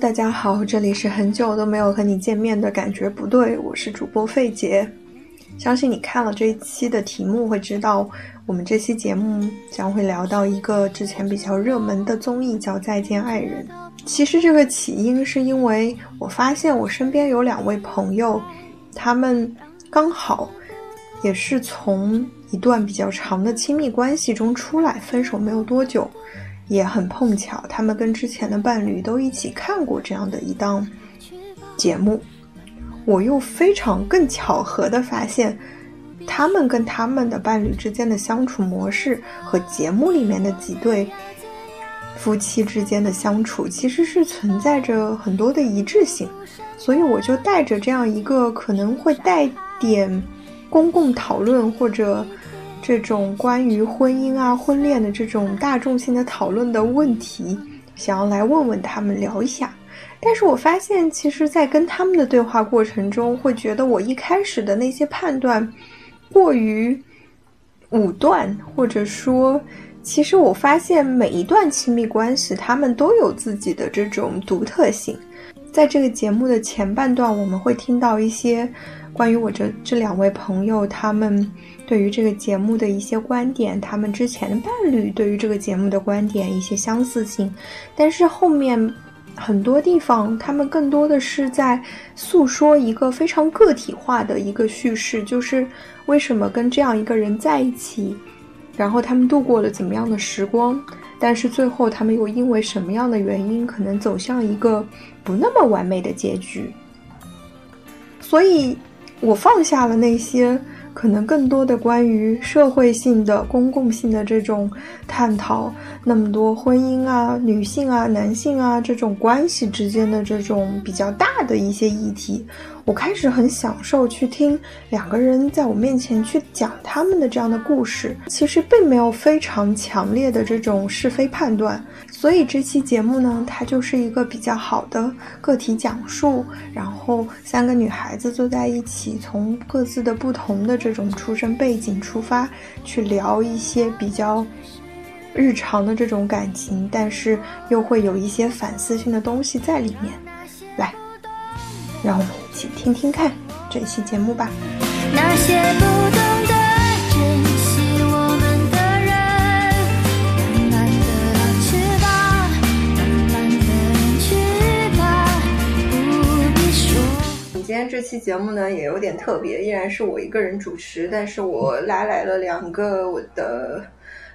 大家好，这里是很久都没有和你见面的感觉不对，我是主播费杰。相信你看了这一期的题目会知道，我们这期节目将会聊到一个之前比较热门的综艺，叫《再见爱人》。其实这个起因是因为我发现我身边有两位朋友，他们刚好也是从一段比较长的亲密关系中出来，分手没有多久。也很碰巧，他们跟之前的伴侣都一起看过这样的一档节目。我又非常更巧合的发现，他们跟他们的伴侣之间的相处模式和节目里面的几对夫妻之间的相处其实是存在着很多的一致性。所以我就带着这样一个可能会带点公共讨论或者。这种关于婚姻啊、婚恋的这种大众性的讨论的问题，想要来问问他们聊一下。但是我发现，其实，在跟他们的对话过程中，会觉得我一开始的那些判断过于武断，或者说，其实我发现每一段亲密关系，他们都有自己的这种独特性。在这个节目的前半段，我们会听到一些关于我这这两位朋友他们对于这个节目的一些观点，他们之前的伴侣对于这个节目的观点一些相似性，但是后面很多地方，他们更多的是在诉说一个非常个体化的一个叙事，就是为什么跟这样一个人在一起，然后他们度过了怎么样的时光。但是最后，他们又因为什么样的原因，可能走向一个不那么完美的结局。所以，我放下了那些可能更多的关于社会性的、公共性的这种探讨，那么多婚姻啊、女性啊、男性啊这种关系之间的这种比较大的一些议题。我开始很享受去听两个人在我面前去讲他们的这样的故事，其实并没有非常强烈的这种是非判断，所以这期节目呢，它就是一个比较好的个体讲述，然后三个女孩子坐在一起，从各自的不同的这种出身背景出发，去聊一些比较日常的这种感情，但是又会有一些反思性的东西在里面。来，让我们一起听听看这期节目吧。那些今天这期节目呢也有点特别，依然是我一个人主持，但是我拉来了两个我的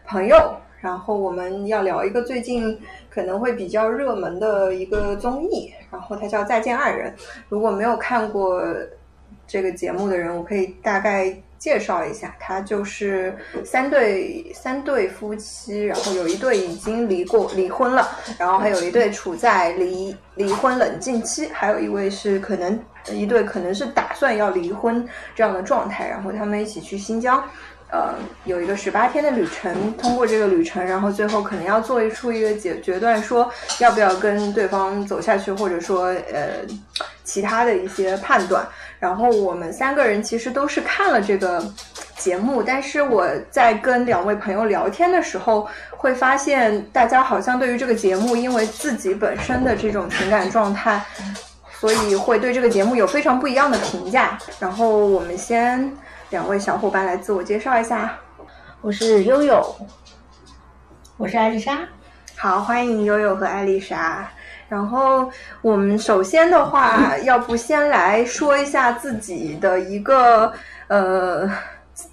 朋友，然后我们要聊一个最近可能会比较热门的一个综艺，然后它叫《再见爱人》。如果没有看过这个节目的人，我可以大概介绍一下，它就是三对三对夫妻，然后有一对已经离过离婚了，然后还有一对处在离离婚冷静期，还有一位是可能一对可能是打算要离婚这样的状态，然后他们一起去新疆。呃，有一个十八天的旅程，通过这个旅程，然后最后可能要做一出一个决决断，说要不要跟对方走下去，或者说呃其他的一些判断。然后我们三个人其实都是看了这个节目，但是我在跟两位朋友聊天的时候，会发现大家好像对于这个节目，因为自己本身的这种情感状态，所以会对这个节目有非常不一样的评价。然后我们先。两位小伙伴来自我介绍一下，我是悠悠，我是艾丽莎。好，欢迎悠悠和艾丽莎。然后我们首先的话，要不先来说一下自己的一个呃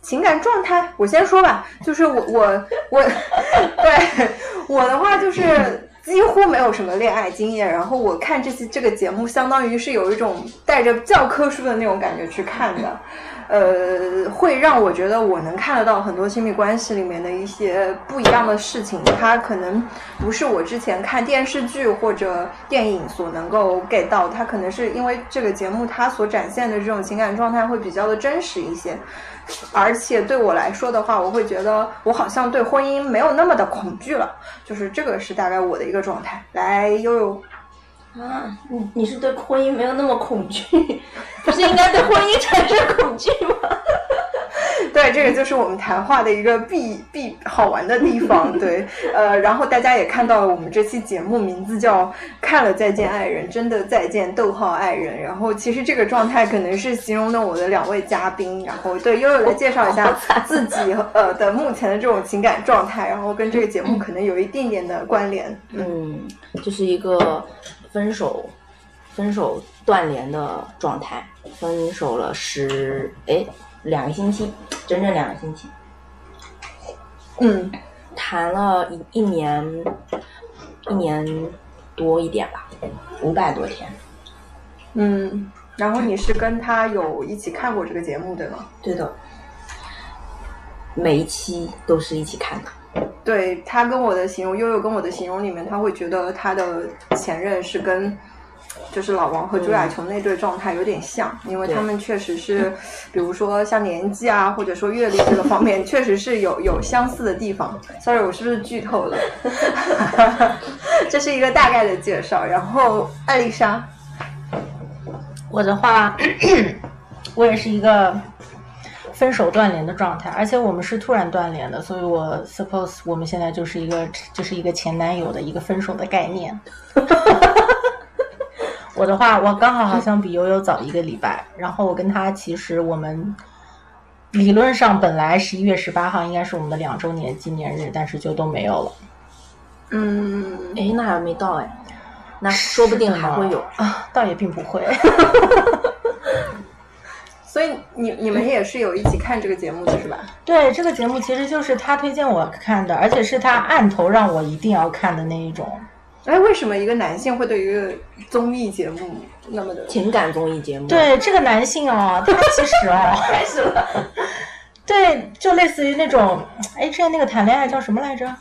情感状态。我先说吧，就是我我我，对我的话就是。几乎没有什么恋爱经验，然后我看这期这个节目，相当于是有一种带着教科书的那种感觉去看的，呃，会让我觉得我能看得到很多亲密关系里面的一些不一样的事情，它可能不是我之前看电视剧或者电影所能够 get 到，它可能是因为这个节目它所展现的这种情感状态会比较的真实一些。而且对我来说的话，我会觉得我好像对婚姻没有那么的恐惧了，就是这个是大概我的一个状态。来，悠悠，啊，你你是对婚姻没有那么恐惧，不是应该对婚姻产生恐惧吗？对，这个就是我们谈话的一个必必好玩的地方。对，呃，然后大家也看到了，我们这期节目名字叫《看了再见爱人》，真的再见逗号爱人。然后其实这个状态可能是形容的我的两位嘉宾。然后对悠悠来介绍一下自己呃的目前的这种情感状态，然后跟这个节目可能有一定点的关联。嗯，就是一个分手、分手断联的状态，分手了十哎两个星期，整整两个星期。嗯，谈了一一年，一年多一点吧，五百多天。嗯，然后你是跟他有一起看过这个节目对吗？对的，每一期都是一起看的。对他跟我的形容，悠悠跟我的形容里面，他会觉得他的前任是跟就是老王和朱亚琼那对状态有点像，因为他们确实是，比如说像年纪啊，或者说阅历这个方面，确实是有有相似的地方。Sorry，我是不是剧透了？这是一个大概的介绍。然后艾丽莎，我的话，我也是一个分手断联的状态，而且我们是突然断联的，所以我 suppose 我们现在就是一个就是一个前男友的一个分手的概念。我的话，我刚好好像比悠悠早一个礼拜，然后我跟他其实我们理论上本来十一月十八号应该是我们的两周年纪念日，但是就都没有了。嗯，哎，那还没到哎，那说不定还会有。啊，倒也并不会。所以你你们也是有一起看这个节目的是吧？对，这个节目其实就是他推荐我看的，而且是他按头让我一定要看的那一种。哎，为什么一个男性会对一个综艺节目那么的？情感综艺节目。对这个男性哦，他其实哦，开始了。对，就类似于那种，哎，之前那个谈恋爱叫什么来着？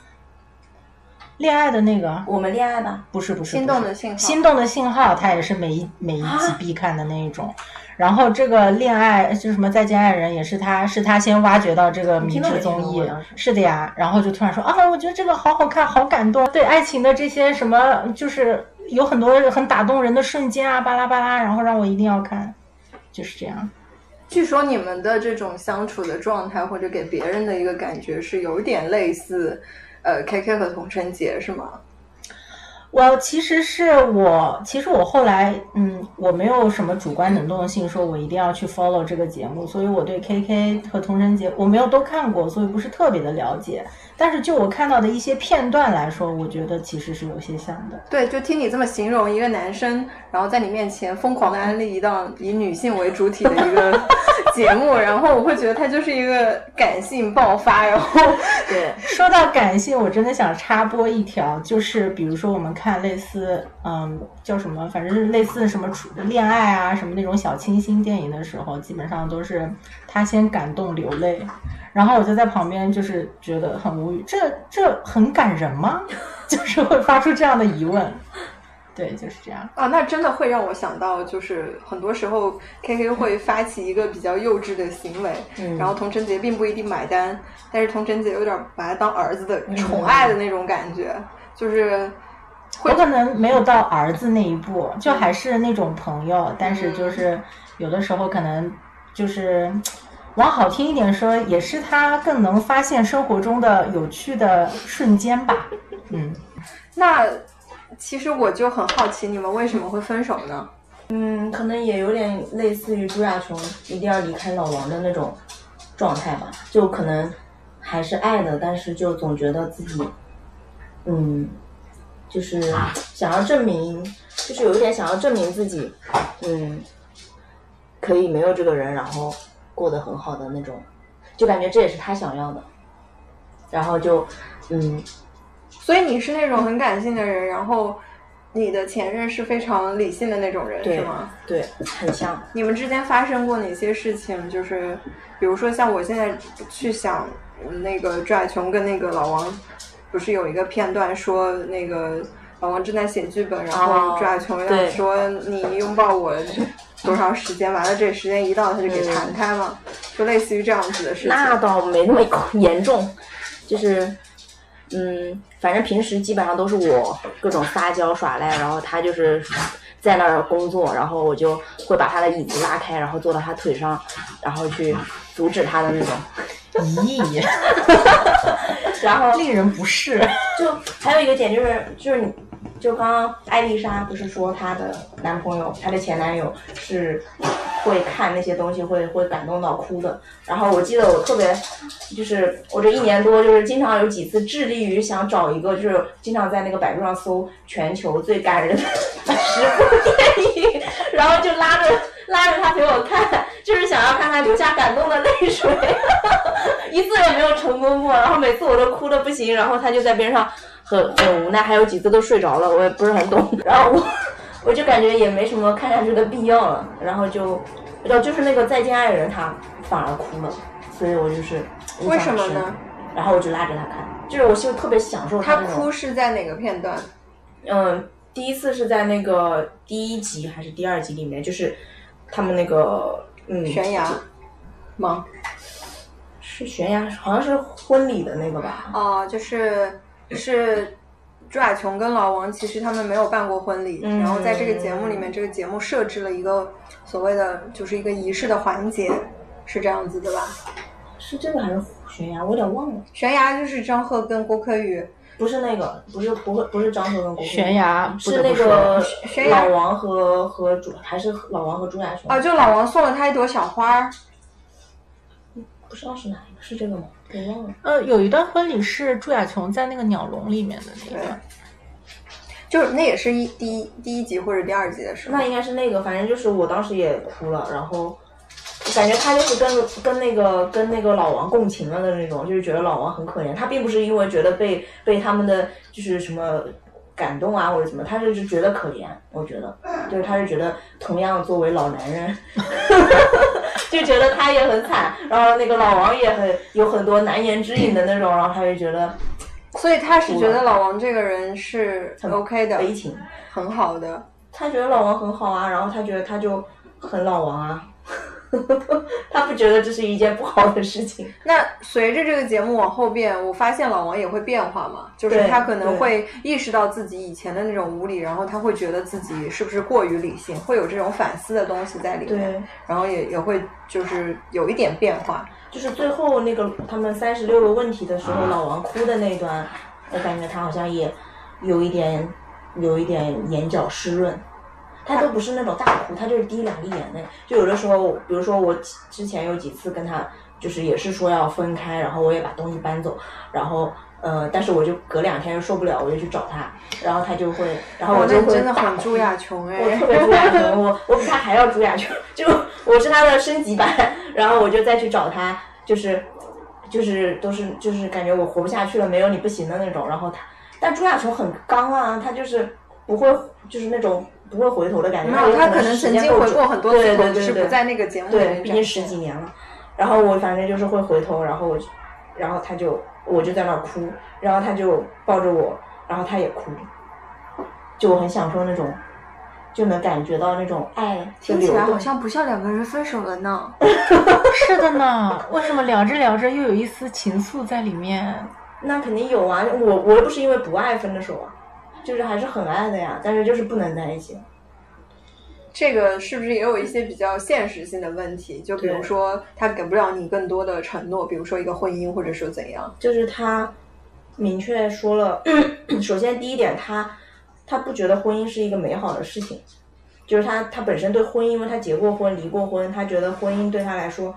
恋爱的那个，我们恋爱吧。不是不是，心动的信号心动的信号，他也是每一每一集必看的那一种。然后这个恋爱就什么再见爱人，也是他是他先挖掘到这个迷之综艺是的呀。然后就突然说啊，我觉得这个好好看，好感动。对爱情的这些什么，就是有很多很打动人的瞬间啊，巴拉巴拉，然后让我一定要看，就是这样。据说你们的这种相处的状态，或者给别人的一个感觉是有点类似，呃，K K 和童晨杰是吗？我其实是我，其实我后来，嗯，我没有什么主观能动性，说我一定要去 follow 这个节目，所以我对 K K 和童晨杰我没有都看过，所以不是特别的了解。但是就我看到的一些片段来说，我觉得其实是有些像的。对，就听你这么形容一个男生，然后在你面前疯狂的安利一档以女性为主体的一个节目，然后我会觉得他就是一个感性爆发，然后对，说到感性，我真的想插播一条，就是比如说我们看类似，嗯，叫什么，反正是类似什么处恋爱啊，什么那种小清新电影的时候，基本上都是他先感动流泪，然后我就在旁边就是觉得很无语，这这很感人吗？就是会发出这样的疑问。对，就是这样。啊，那真的会让我想到，就是很多时候 K K 会发起一个比较幼稚的行为，嗯。然后童晨杰并不一定买单，但是童晨杰有点把他当儿子的宠爱的那种感觉，就是我可能没有到儿子那一步，就还是那种朋友，但是就是有的时候可能就是往好听一点说，也是他更能发现生活中的有趣的瞬间吧。嗯，那其实我就很好奇，你们为什么会分手呢？嗯，可能也有点类似于朱亚琼一定要离开老王的那种状态吧，就可能还是爱的，但是就总觉得自己，嗯，就是想要证明，就是有一点想要证明自己，嗯，可以没有这个人，然后过得很好的那种，就感觉这也是他想要的，然后就，嗯，所以你是那种很感性的人，然后你的前任是非常理性的那种人，对是吗？对，很像，你们之间发生过哪些事情？就是比如说像我现在去想，嗯那个朱亚琼跟那个老王，不是有一个片段说那个老王正在写剧本，然后哦朱亚琼要说你拥抱我多长时间，完了这时间一到他就给弹开嘛，就类似于这样子的事情。那倒没那么严重，就是，嗯，反正平时基本上都是我各种撒娇耍赖，然后他就是在那儿工作，然后我就会把他的椅子拉开，然后坐到他腿上，然后去阻止他的那种。咦，然后令人不适。就还有一个点就是，就是你，就刚刚艾丽莎不是说她的男朋友，她的前男友是会看那些东西会会感动到哭的。然后我记得我特别，就是我这一年多，就是经常有几次致力于想找一个，就是经常在那个百度上搜全球最感人的十部电影，然后就拉着拉着他陪我看，就是想要看他流下感动的泪水。一次也没有成功过，然后每次我都哭的不行，然后他就在边上很很无奈，还有几次都睡着了，我也不是很懂，然后我我就感觉也没什么看下去的必要了，然后就，就是那个再见爱人他反而哭了，所以我就是为什么呢？然后我就拉着他看，就是我就特别享受他哭是在哪个片段？嗯，第一次是在那个第一集还是第二集里面，就是他们那个嗯悬崖吗？是悬崖，好像是婚礼的那个吧？哦，就是是朱亚琼跟老王，其实他们没有办过婚礼，然后在这个节目里面，这个节目设置了一个所谓的就是一个仪式的环节，是这样子的吧？是这个还是悬崖？我有点忘了。悬崖就是张赫跟郭柯宇，不是那个，不是不会不是张赫跟郭柯宇悬崖是那个悬崖老王和和朱还是老王和朱亚雄啊，就老王送了他一朵小花儿，不知道是哪一个，是这个吗？我忘了。呃，有一段婚礼是朱亚琼在那个鸟笼里面的那对个，就是那也是一第一第一集或者第二集的时候那。应该是那个，反正就是我当时也哭了，然后感觉他就是跟跟那个跟那个老王共情了的那种，就是觉得老王很可怜。他并不是因为觉得被被他们的就是什么感动啊或者怎么，他就是觉得可怜。我觉得，就是他是觉得同样作为老男人，就觉得他也很惨，然后那个老王也很有很多难言之隐的那种，然后他就觉得所以他是觉得老王这个人是很 OK 的，悲情。很好的。他觉得老王很好啊，然后他觉得他就很老王啊，他不觉得这是一件不好的事情。那随着这个节目往后变，我发现老王也会变化嘛，就是他可能会意识到自己以前的那种无理，然后他会觉得自己是不是过于理性，会有这种反思的东西在里面对，然后也也会就是有一点变化。就是最后那个他们三十六个问题的时候，老王哭的那一段，我感觉他好像也有一点有一点眼角湿润。他都不是那种大哭，他就是滴两滴眼泪。就有的时候，比如说我之前有几次跟他，就是也是说要分开，然后我也把东西搬走，然后呃，但是我就隔两天又受不了，我就去找他，然后他就会，然后我就会真的很朱亚琼哎，我特别朱亚琼，我我比他还要朱亚琼，就我是他的升级版，然后我就再去找他，就是就是都是就是感觉我活不下去了，没有你不行的那种。然后他，但朱亚琼很刚啊，他就是不会就是那种不会回头的感觉。没有，他可能曾经回过很多次对头，只是对对对不在那个节目里对，毕竟十几年了。然后我反正就是会回头，然后我就，然后他就我就在那儿哭，然后他就抱着我，然后他也哭，就我很享受那种，就能感觉到那种爱听起。来好像不像两个人分手了呢。是的呢。为什么聊着聊着又有一丝情愫在里面？那肯定有啊，我我又不是因为不爱分的手啊，就是还是很爱的呀，但是就是不能在一起。这个是不是也有一些比较现实性的问题？就比如说他给不了你更多的承诺，比如说一个婚姻，或者说怎样？就是他明确说了，首先第一点，他他不觉得婚姻是一个美好的事情，就是他他本身对婚姻，因为他结过婚、离过婚，他觉得婚姻对他来说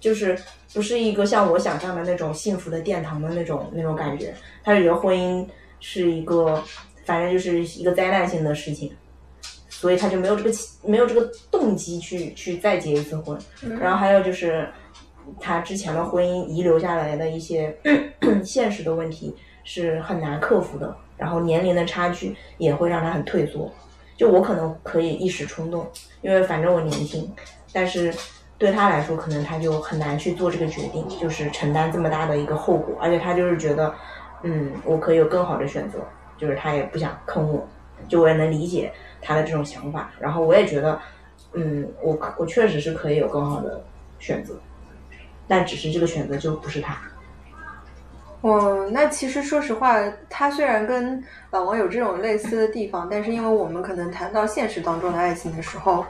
就是不是一个像我想象的那种幸福的殿堂的那种那种感觉，他觉得婚姻是一个反正就是一个灾难性的事情。所以他就没有这个起没有这个动机去去再结一次婚，然后还有就是他之前的婚姻遗留下来的一些 现实的问题是很难克服的，然后年龄的差距也会让他很退缩。就我可能可以一时冲动，因为反正我年轻，但是对他来说，可能他就很难去做这个决定，就是承担这么大的一个后果，而且他就是觉得，嗯，我可以有更好的选择，就是他也不想坑我，就我也能理解他的这种想法，然后我也觉得，嗯，我我确实是可以有更好的选择，但只是这个选择就不是他。哦，那其实说实话，他虽然跟老王有这种类似的地方，但是因为我们可能谈到现实当中的爱情的时候，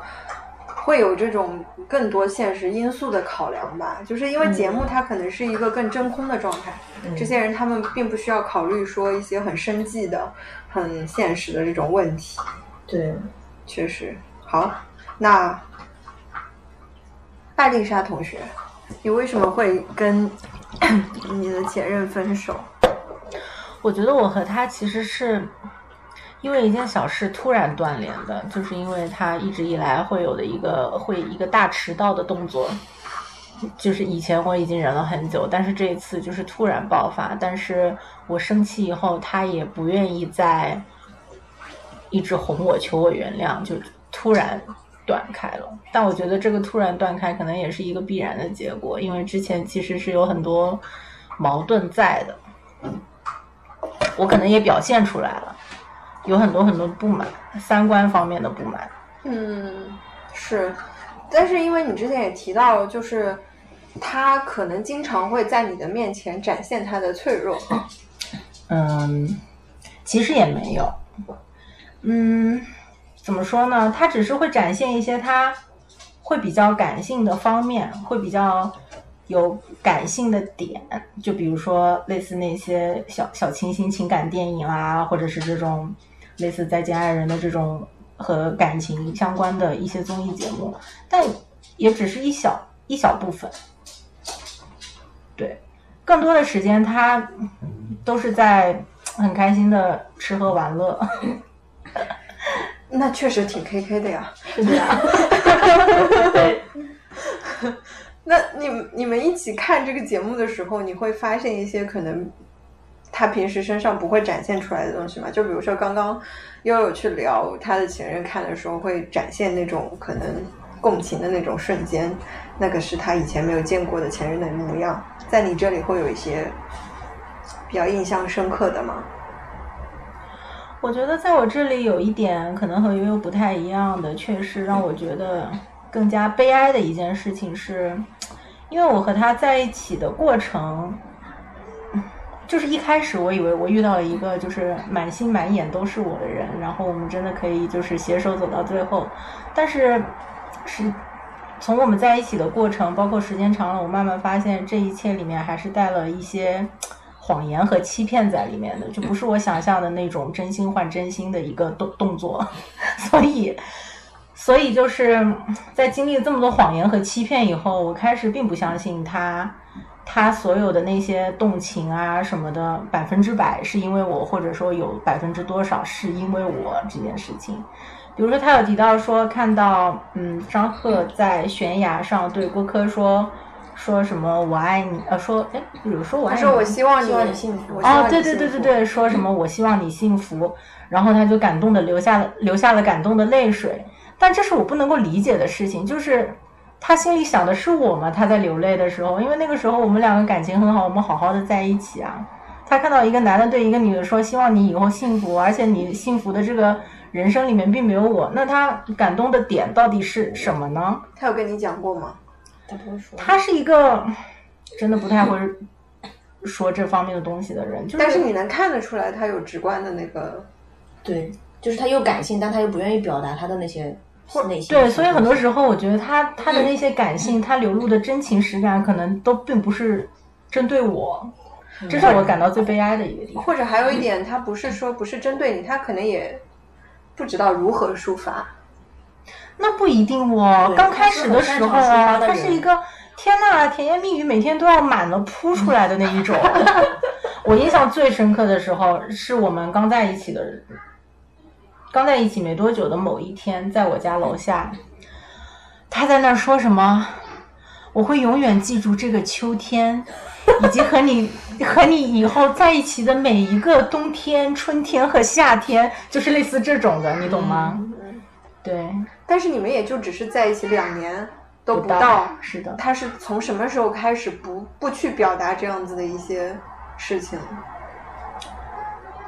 会有这种更多现实因素的考量吧。就是因为节目它可能是一个更真空的状态，嗯这些人他们并不需要考虑说一些很生计的、很现实的这种问题。对，确实，好，那艾丽莎同学，你为什么会跟 你的前任分手？我觉得我和他其实是因为一件小事突然断联的，就是因为他一直以来会有的一个会一个大迟到的动作，就是以前我已经忍了很久，但是这一次就是突然爆发，但是我生气以后，他也不愿意再一直哄我求我原谅，就突然。断开了，但我觉得这个突然断开可能也是一个必然的结果，因为之前其实是有很多矛盾在的。我可能也表现出来了，有很多很多不满，三观方面的不满。嗯，是，但是因为你之前也提到，就是他可能经常会在你的面前展现他的脆弱。嗯，其实也没有。嗯，怎么说呢？他只是会展现一些他会比较感性的方面，会比较有感性的点，就比如说类似那些小小清新情感电影啊，或者是这种类似《再见爱人》的这种和感情相关的一些综艺节目，但也只是一小一小部分。对，更多的时间他都是在很开心的吃喝玩乐。那确实挺 K K 的呀。是的呀。那你们你们一起看这个节目的时候，你会发现一些可能他平时身上不会展现出来的东西吗？就比如说刚刚悠悠去聊他的前任看的时候，会展现那种可能共情的那种瞬间，那个是他以前没有见过的前任的模样。在你这里会有一些比较印象深刻的吗？我觉得在我这里有一点可能和悠悠不太一样的，确实让我觉得更加悲哀的一件事情是，因为我和他在一起的过程，就是一开始我以为我遇到了一个就是满心满眼都是我的人，然后我们真的可以就是携手走到最后，但是是从我们在一起的过程，包括时间长了，我慢慢发现这一切里面还是带了一些。谎言和欺骗在里面的，就不是我想象的那种真心换真心的一个动动作，所以，所以就是在经历了这么多谎言和欺骗以后，我开始并不相信他，他所有的那些动情啊什么的，百分之百是因为我，或者说有百分之多少是因为我这件事情。比如说，他有提到说看到，嗯，张赫在悬崖上对郭柯说。说什么我爱你？呃，说哎，有说我爱你。他说我希望你，希望你幸福。哦，对对对对对，说什么我希望你幸福，然后他就感动的流下了流下了感动的泪水。但这是我不能够理解的事情，就是他心里想的是我吗？他在流泪的时候，因为那个时候我们两个感情很好，我们好好的在一起啊。他看到一个男的对一个女的说希望你以后幸福，而且你幸福的这个人生里面并没有我，那他感动的点到底是什么呢？他有跟你讲过吗？他不会说。他是一个真的不太会说这方面的东西的人，就是、但是你能看得出来，他有直观的那个，对，就是他又感性，但他又不愿意表达他的那些内心。对，所以很多时候我觉得他他的那些感性，他流露的真情实感，可能都并不是针对我，这是我感到最悲哀的一个地方。或者还有一点，他不是说不是针对你，他可能也不知道如何抒发。那不一定哦，刚开始的时候啊，他是一个天呐，甜言蜜语每天都要满了扑出来的那一种。我印象最深刻的时候，是我们刚在一起的，刚在一起没多久的某一天，在我家楼下，他在那儿说什么？我会永远记住这个秋天，以及和你 和你以后在一起的每一个冬天、春天和夏天，就是类似这种的，你懂吗？对，但是你们也就只是在一起两年都不到，是的。他是从什么时候开始不不去表达这样子的一些事情？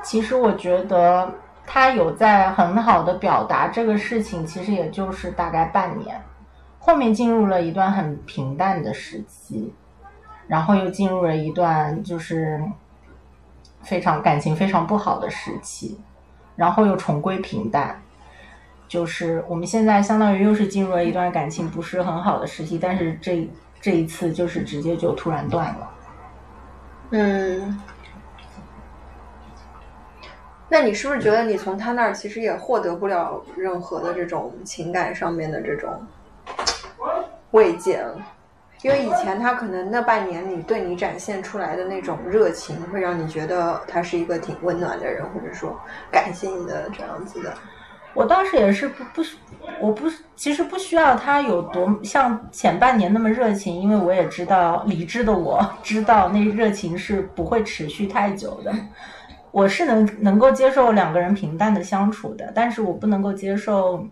其实我觉得他有在很好的表达这个事情，其实也就是大概半年，后面进入了一段很平淡的时期，然后又进入了一段就是非常感情非常不好的时期，然后又重归平淡。就是我们现在相当于又是进入了一段感情不是很好的时期，但是这这一次就是直接就突然断了。嗯，那你是不是觉得你从他那儿其实也获得不了任何的这种情感上面的这种慰藉了？因为以前他可能那半年里对你展现出来的那种热情，会让你觉得他是一个挺温暖的人，或者说感谢你的这样子的。我当时也是不不，我不其实不需要他有多像前半年那么热情，因为我也知道理智的我知道那热情是不会持续太久的。我是能能够接受两个人平淡的相处的，但是我不能够接受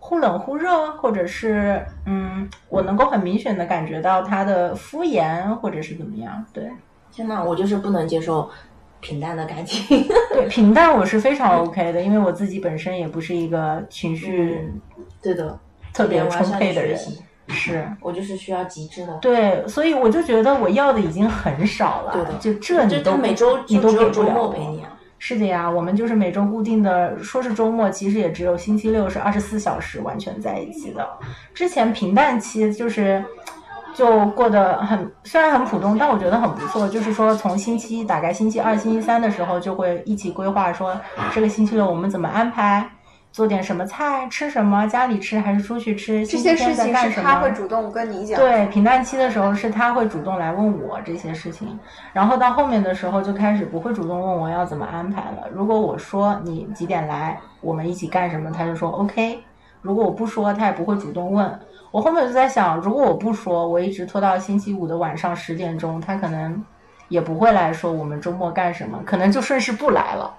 忽冷忽热，或者是嗯，我能够很明显的感觉到他的敷衍或者是怎么样。对天呐，我就是不能接受平淡的感情。对，平淡我是非常 OK 的，因为我自己本身也不是一个情绪对的，特别充沛的人。是。我就是需要极致的。对，所以我就觉得我要的已经很少了，对的就这你都每周你都给不了我末陪你啊。是的呀，我们就是每周固定的，说是周末，其实也只有星期六是二十四小时完全在一起的。之前平淡期就是就过得很，虽然很普通，但我觉得很不错。就是说，从星期一大概星期二、星期三的时候，就会一起规划说这个星期六我们怎么安排，做点什么菜，吃什么，家里吃还是出去吃，这些事情是他会。主动跟你讲。对，平淡期的时候是他会主动来问我这些事情，然后到后面的时候就开始不会主动问我要怎么安排了。如果我说你几点来，我们一起干什么，他就说 OK。如果我不说，他也不会主动问。我后面就在想，如果我不说，我一直拖到星期五的晚上十点钟，他可能也不会来说我们周末干什么，可能就顺势不来了。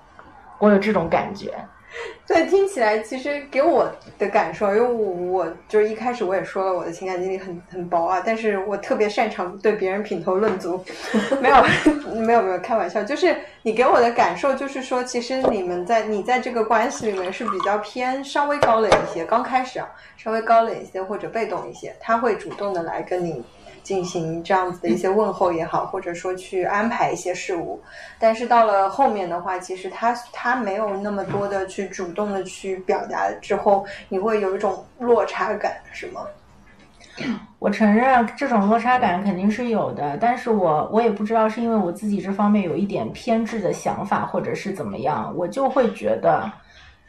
我有这种感觉。对，听起来其实给我的感受，因为我我就是一开始我也说了我的情感经历很很薄啊，但是我特别擅长对别人品头论足，没有没有没有开玩笑，就是你给我的感受就是说，其实你们在你在这个关系里面是比较偏稍微高冷一些，刚开始啊稍微高冷一些或者被动一些，他会主动的来跟你。进行这样子的一些问候也好，或者说去安排一些事物，但是到了后面的话，其实他他没有那么多的去主动的去表达之后，你会有一种落差感，是吗？我承认这种落差感肯定是有的，但是我我也不知道是因为我自己这方面有一点偏执的想法，或者是怎么样，我就会觉得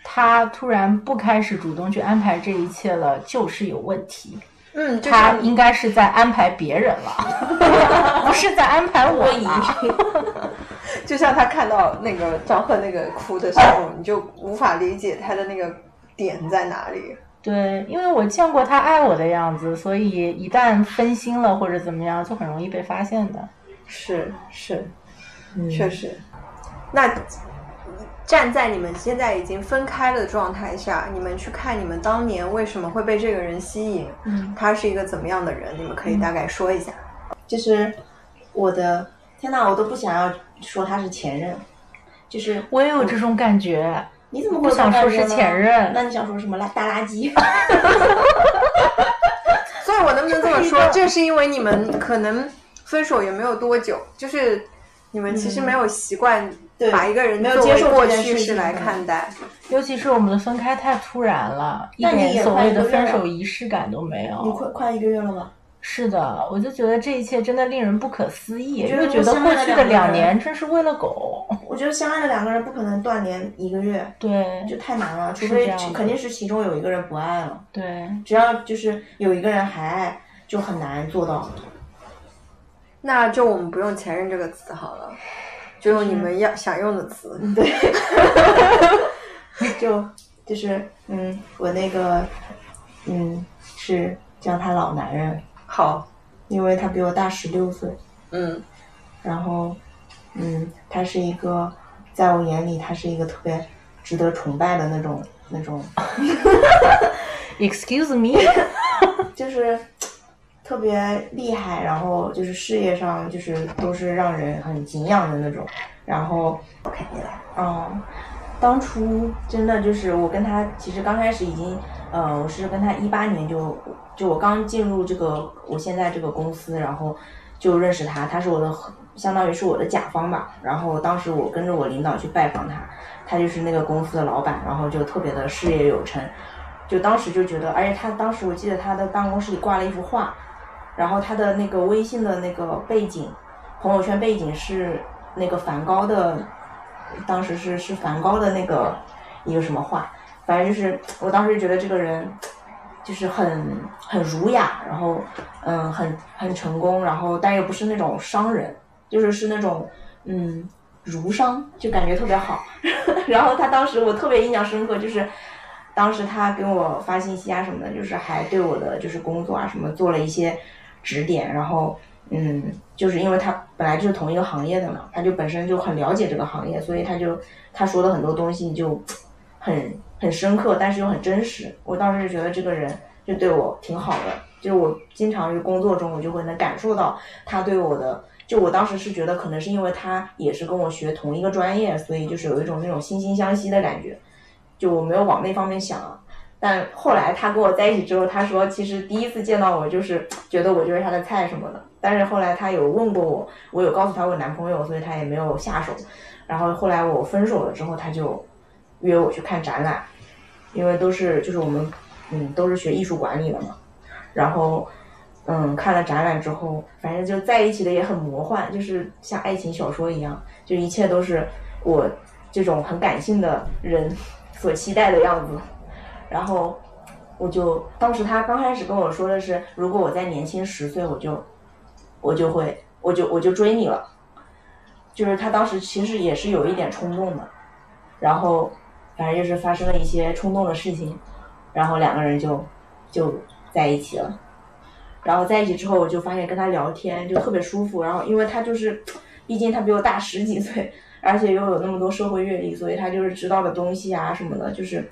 他突然不开始主动去安排这一切了，就是有问题。嗯，就他应该是在安排别人了，不是在安排我了。就像他看到那个张赫那个哭的时候，你就无法理解他的那个点在哪里。对，因为我见过他爱我的样子，所以一旦分心了或者怎么样，就很容易被发现的。是是，嗯确实。那站在你们现在已经分开的状态下，你们去看你们当年为什么会被这个人吸引，嗯，他是一个怎么样的人，你们可以大概说一下。就是我的天呐，我都不想要说他是前任，就是我也有这种感觉，你怎么会不想说是前任那你想说什么？垃大垃圾？所以我能不能这么说？这是因为你们可能分手也没有多久，就是你们其实没有习惯对把一个人没有作为过接受过去式来看待。尤其是我们的分开太突然了，一那你也点所谓的分手仪式感都没有你。快快一个月了吗？是的，我就觉得这一切真的令人不可思议，就觉得过去的两年真是为了狗。我觉得相爱的两个人不可能断联一个月，对就太难了，除非肯定是其中有一个人不爱了，对，只要就是有一个人还爱，就很难做到。那就我们不用“前任”这个词好了，就用你们要想用的词。对，就就是嗯，我那个嗯是叫他老男人，好，因为他比我大十六岁，嗯。然后嗯，他是一个在我眼里他是一个特别值得崇拜的那种那种，Excuse me，就是特别厉害，然后就是事业上就是都是让人很敬仰的那种，然后 OK，你来。嗯，当初真的就是我跟他，其实刚开始已经，呃，我是跟他一八年就就我刚进入这个我现在这个公司，然后就认识他，他是我的相当于是我的甲方吧。然后当时我跟着我领导去拜访他，他就是那个公司的老板，然后就特别的事业有成。就当时就觉得，而且他当时我记得他的办公室里挂了一幅画，然后他的那个微信的那个背景，朋友圈背景是那个梵高的，当时是是梵高的那个一个什么画，反正就是我当时觉得这个人就是很很儒雅，然后嗯很很成功，然后但又不是那种商人，就是是那种嗯儒商，就感觉特别好。然后他当时我特别印象深刻，就是当时他给我发信息啊什么的，就是还对我的就是工作啊什么做了一些指点，然后嗯，就是因为他本来就是同一个行业的嘛，他就本身就很了解这个行业，所以他就他说的很多东西就很很深刻，但是又很真实。我当时就觉得这个人就对我挺好的，就是我经常于工作中我就会能感受到他对我的。就我当时是觉得，可能是因为他也是跟我学同一个专业，所以就是有一种那种惺惺相惜的感觉。就我没有往那方面想。但后来他跟我在一起之后，他说其实第一次见到我就是觉得我就是他的菜什么的。但是后来他有问过我，我有告诉他我男朋友，所以他也没有下手。然后后来我分手了之后，他就约我去看展览，因为都是就是我们嗯都是学艺术管理的嘛。然后嗯看了展览之后，反正就在一起的也很魔幻，就是像爱情小说一样，就一切都是我这种很感性的人所期待的样子。然后我就当时他刚开始跟我说的是，如果我再年轻十岁，我就我就会我就我就追你了。就是他当时其实也是有一点冲动的，然后反正就是发生了一些冲动的事情，然后两个人就就在一起了。然后在一起之后，我就发现跟他聊天就特别舒服。然后因为他就是，毕竟他比我大十几岁，而且又有那么多社会阅历，所以他就是知道的东西啊什么的，就是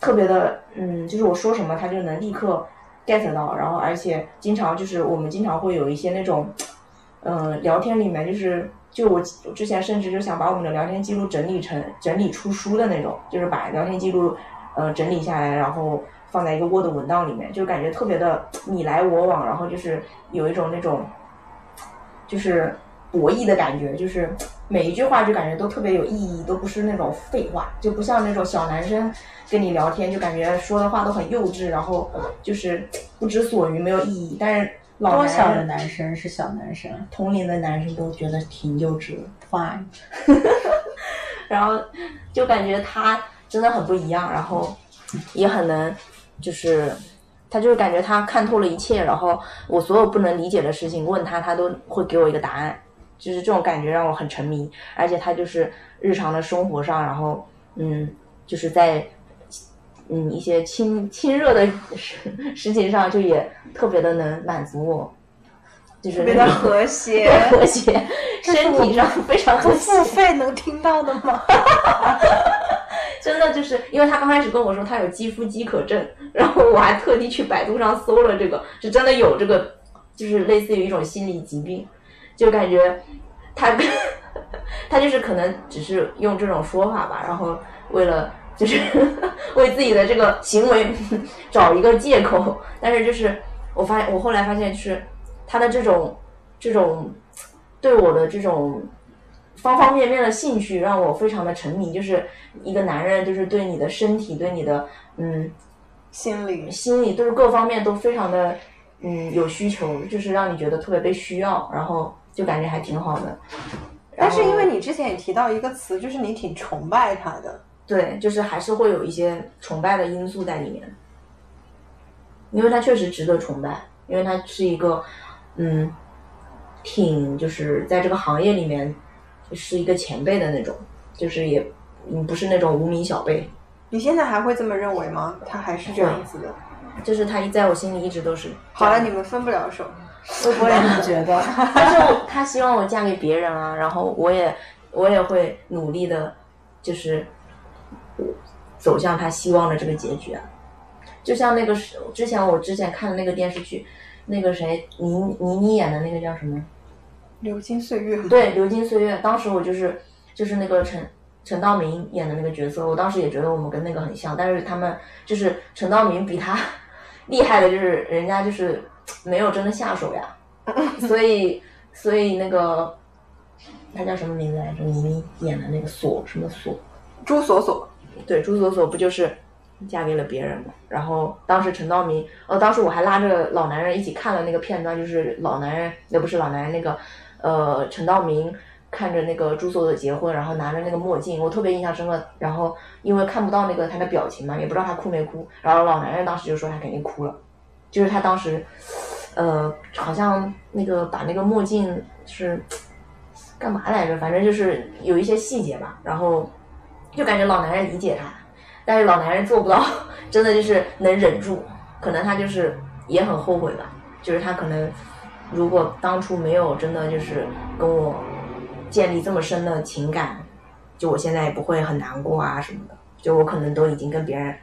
特别的，嗯，就是我说什么他就能立刻 get 到。然后而且经常就是我们经常会有一些那种，嗯、聊天里面就是。就我之前甚至就想把我们的聊天记录整理成整理出书的那种，就是把聊天记录呃整理下来，然后放在一个 Word 文档里面，就感觉特别的你来我往，然后就是有一种那种就是博弈的感觉，就是每一句话就感觉都特别有意义，都不是那种废话，就不像那种小男生跟你聊天就感觉说的话都很幼稚，然后就是不知所云，没有意义。但是老男多小的男生是小男生同龄的男生都觉得挺幼稚的。？Fine，然后就感觉他真的很不一样，然后也很能，就是他就是感觉他看透了一切，然后我所有不能理解的事情问他，他都会给我一个答案，就是这种感觉让我很沉迷，而且他就是日常的生活上，然后嗯，就是在。嗯，一些亲亲热的事事情上，就也特别的能满足我，就是特别的和谐。和谐，身体上非常和谐。费能听到的吗？真的就是因为他刚开始跟我说他有肌肤饥渴症，然后我还特地去百度上搜了这个，是真的有这个，就是类似于一种心理疾病，就感觉他他就是可能只是用这种说法吧，然后为了就是 为自己的这个行为找一个借口，但是就是我发现我后来发现就是他的这种这种对我的这种方方面面的兴趣让我非常的沉迷，就是一个男人就是对你的身体、对你的嗯心理心理，都是各方面都非常的嗯有需求，就是让你觉得特别被需要，然后就感觉还挺好的。但是因为你之前也提到一个词，就是你挺崇拜他的，对，就是还是会有一些崇拜的因素在里面，因为他确实值得崇拜，因为他是一个嗯挺就是在这个行业里面是一个前辈的那种，就是也嗯不是那种无名小辈。你现在还会这么认为吗？他还是这样子的。就是他一在我心里一直都是。好了，你们分不了手。我也这么觉得。但是我他希望我嫁给别人啊，然后我也我也会努力的，就是走向他希望的这个结局啊。就像那个是之前我之前看的那个电视剧，那个谁倪倪妮演的那个叫什么？流金岁月，对，《流金岁月》。当时我就是就是那个陈陈道明演的那个角色，我当时也觉得我们跟那个很像，但是他们就是陈道明比他 厉害的，就是人家就是没有真的下手呀，所以所以那个他叫什么名字来着？倪妮演的那个锁什么锁？朱锁锁，对，朱锁锁不就是嫁给了别人嘛？然后当时陈道明，呃，当时我还拉着老男人一起看了那个片段，就是老男人，那不是老男人，那个呃陈道明看着那个朱锁锁结婚，然后拿着那个墨镜，我特别印象深刻。然后因为看不到那个他的表情嘛，也不知道他哭没哭，然后老男人当时就说他肯定哭了，就是他当时呃好像那个把那个墨镜是干嘛来着？反正就是有一些细节吧，然后就感觉老男人理解他，但是老男人做不到，真的就是能忍住。可能他就是也很后悔吧，就是他可能如果当初没有真的就是跟我建立这么深的情感，就我现在也不会很难过啊什么的。就我可能都已经跟别人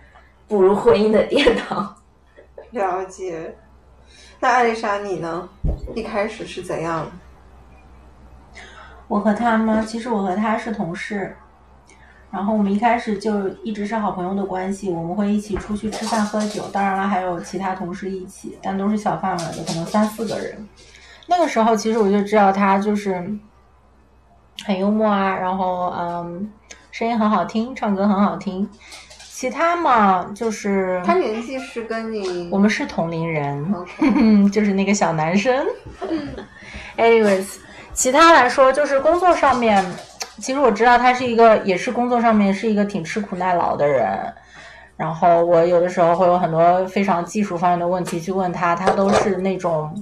步入婚姻的殿堂。了解。那艾丽莎你呢？一开始是怎样？我和他吗？其实我和他是同事，然后我们一开始就一直是好朋友的关系，我们会一起出去吃饭喝酒，当然了还有其他同事一起，但都是小范围的，可能三四个人。那个时候其实我就知道他就是很幽默啊，然后嗯，声音很好听，唱歌很好听。其他嘛，就是他年纪是跟你我们是同龄人。OK 就是那个小男生。Anyways，其他来说就是工作上面，其实我知道他是一个，也是工作上面是一个挺吃苦耐劳的人。然后我有的时候会有很多非常技术方面的问题去问他，他都是那种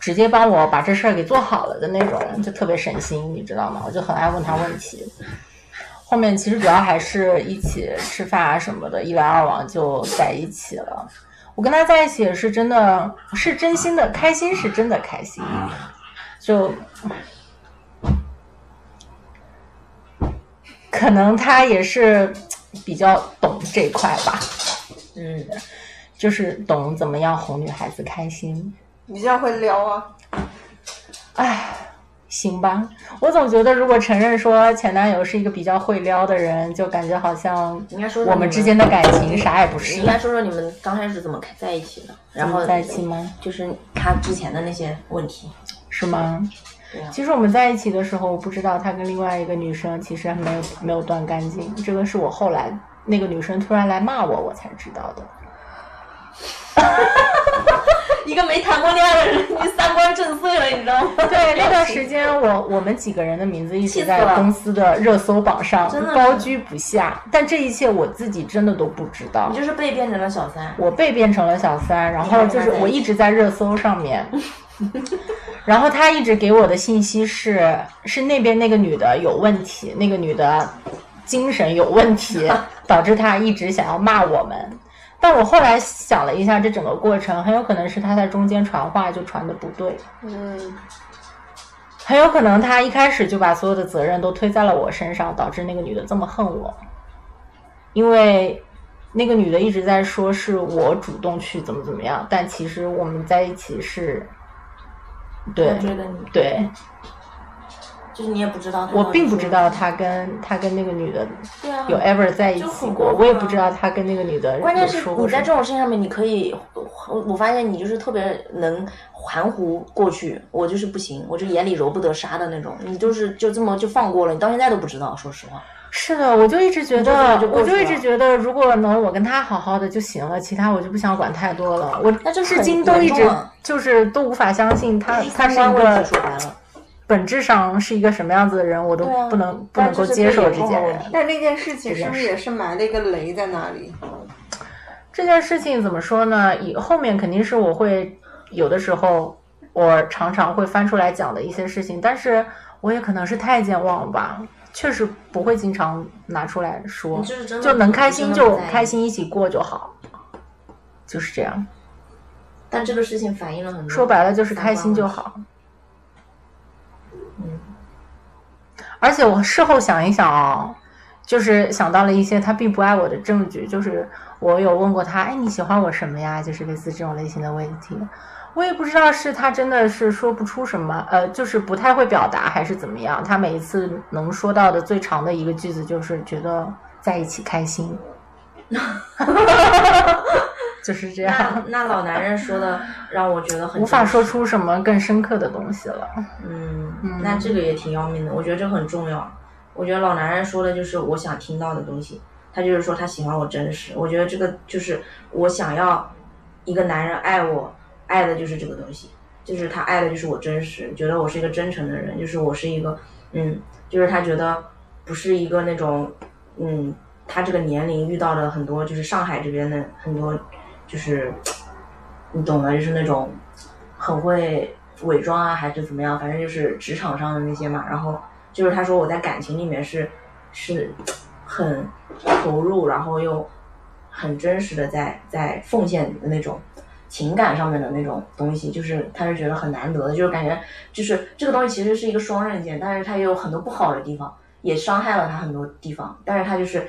直接帮我把这事儿给做好了的那种，就特别省心，你知道吗？我就很爱问他问题。后面其实主要还是一起吃饭啊什么的，一来二往就在一起了。我跟他在一起也是真的，是真心的开心，是真的开心。就可能他也是比较懂这一块吧，嗯，就是懂怎么样哄女孩子开心。比较会撩啊。唉，行吧，我总觉得如果承认说前男友是一个比较会撩的人，就感觉好像应该说说我们之间的感情啥也不是你应。该说说你们刚开始怎么在一起的，然后在一起吗？就是他之前的那些问题。是吗？对啊，其实我们在一起的时候，我不知道他跟另外一个女生其实还没有没有断干净，这个是我后来那个女生突然来骂我，我才知道的。一个没谈过恋爱的人，你三观震碎了，你知道吗？对，那段时间 我我们几个人的名字一直在公司的热搜榜上高居不下，但这一切我自己真的都不知道你。就是被变成了小三。我被变成了小三，然后就是我一直在热搜上面，然后他一直给我的信息是是那边那个女的有问题，那个女的精神有问题，导致他一直想要骂我们。但我后来想了一下，这整个过程很有可能是他在中间传话就传的不对，嗯，很有可能他一开始就把所有的责任都推在了我身上，导致那个女的这么恨我。因为那个女的一直在说是我主动去怎么怎么样，但其实我们在一起是，对对，就是你也不知道他。我并不知道他跟他跟那个女的对啊，有 ever 在一起过，我也不知道他跟那个女的关键是你在。这种事情上面，你可以，我我发现你就是特别能含糊过去，我就是不行，我就眼里揉不得沙的那种，你就是就这么就放过了，你到现在都不知道，说实话。是的，我就一直觉得就，我就一直觉得，如果能我跟他好好的就行了，其他我就不想管太多了。我至今都一直就是都无法相信他他是一三观问个题说白了，本质上是一个什么样子的人，我都不能不能够接受这件人严重的问题。但那件事情是不是也是埋了一个雷在那里？这件事情怎么说呢？以后面肯定是我会有的时候，我常常会翻出来讲的一些事情，但是我也可能是太健忘了吧，确实不会经常拿出来说，就是真就能开心就开。心一起过就好，就是这样。但这个事情反映了很多。说白了就是开心就。好。而且我事后想一想哦，就是想到了一些他并不爱我的证据，就是我有问过他，哎，你喜欢我什么呀？就是类似这种类型的问题。我也不知道是他真的是说不出什么，呃，就是不太会表达，还是怎么样。他每一次能说到的最长的一个句子就是觉得在一起开心。就是这样，那老男人说的让我觉得很无法说出什么更深刻的东西了。嗯嗯，那这个也挺要命的，我觉得这很重要。我觉得老男人说的就是我想听到的东西，他就是说他喜欢我真实。我觉得这个就是我想要一个男人爱我，爱的就是这个东西，就是他爱的就是我真实，觉得我是一个真诚的人，就是我是一个嗯，就是他觉得不是一个那种嗯，他这个年龄遇到的很多就是上海这边的很多就是你懂的，就是那种很会伪装啊，还是怎么样，反正就是职场上的那些嘛。然后就是他说我在感情里面是是很投入，然后又很真实的在在奉献的那种情感上面的那种东西，就是他是觉得很难得的，就是感觉就是这个东西其实是一个双刃剑，但是它也有很多不好的地方，也伤害了他很多地方，但是他就是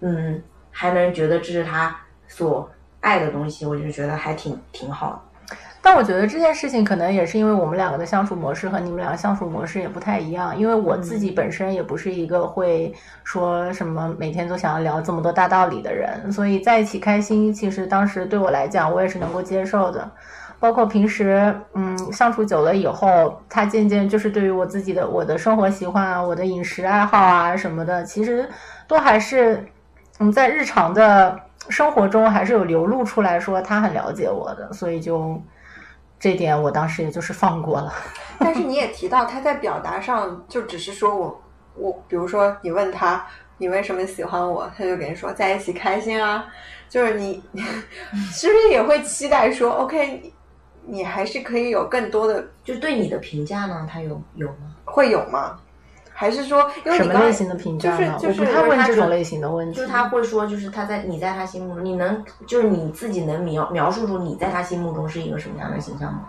嗯还能觉得这是他所爱的东西，我就觉得还挺挺好的。但我觉得这件事情可能也是因为我们两个的相处模式和你们两个相处模式也不太一样。因为我自己本身也不是一个会说什么每天都想要聊这么多大道理的人，所以在一起开心，其实当时对我来讲，我也是能够接受的。包括平时，嗯，相处久了以后，他渐渐就是对于我自己的我的生活习惯啊、我的饮食爱好啊什么的，其实都还是，嗯，在日常的生活中还是有流露出来说他很了解我的，所以就这点我当时也就是放过了。但是你也提到他在表达上就只是说我我，比如说你问他你为什么喜欢我，他就给你说在一起开心啊，就是你 是不是也会期待说 OK，你你还是可以有更多的就对你的评价呢，他有有吗？会有吗？还是说什么类型的评价呢？就是就是我不太问这种类型的问题。就是他会说，就是他在你在他心目中，你能就是你自己能描描述出你在他心目中是一个什么样的形象吗？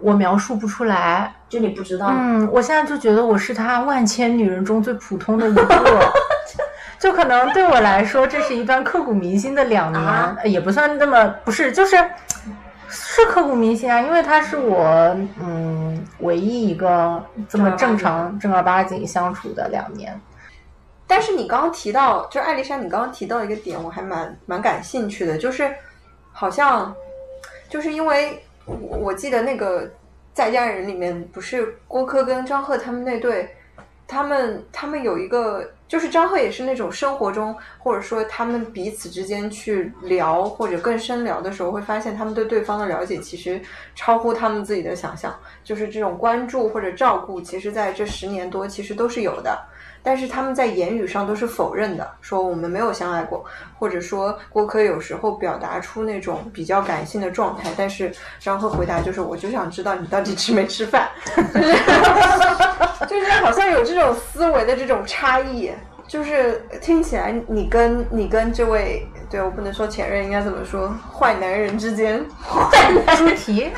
我描述不出来。就你不知道，嗯，我现在就觉得我是他万千女人中最普通的一个，就可能对我来说，这是一段刻骨铭心的两年，也不算那么不是，就是是刻骨铭心啊，因为他是我嗯唯一一个这么正常正儿八经相处的两年。但是你刚刚提到，就艾丽莎，你刚刚提到一个点，我还蛮蛮感兴趣的，就是好像就是因为我我记得那个在家人里面，不是郭柯跟张赫他们那对，他们他们有一个，就是张赫也是那种生活中，或者说他们彼此之间去聊或者更深聊的时候，会发现他们对对方的了解其实超乎他们自己的想象，就是这种关注或者照顾，其实在这十年多其实都是有的。但是他们在言语上都是否认的，说我们没有相爱过，或者说郭柯有时候表达出那种比较感性的状态，但是张赫回答就是我就想知道你到底吃没吃饭，就 是就是好像有这种思维的这种差异，就是听起来你跟你跟这位对我不能说前任应该怎么说坏男人之间，坏猪蹄，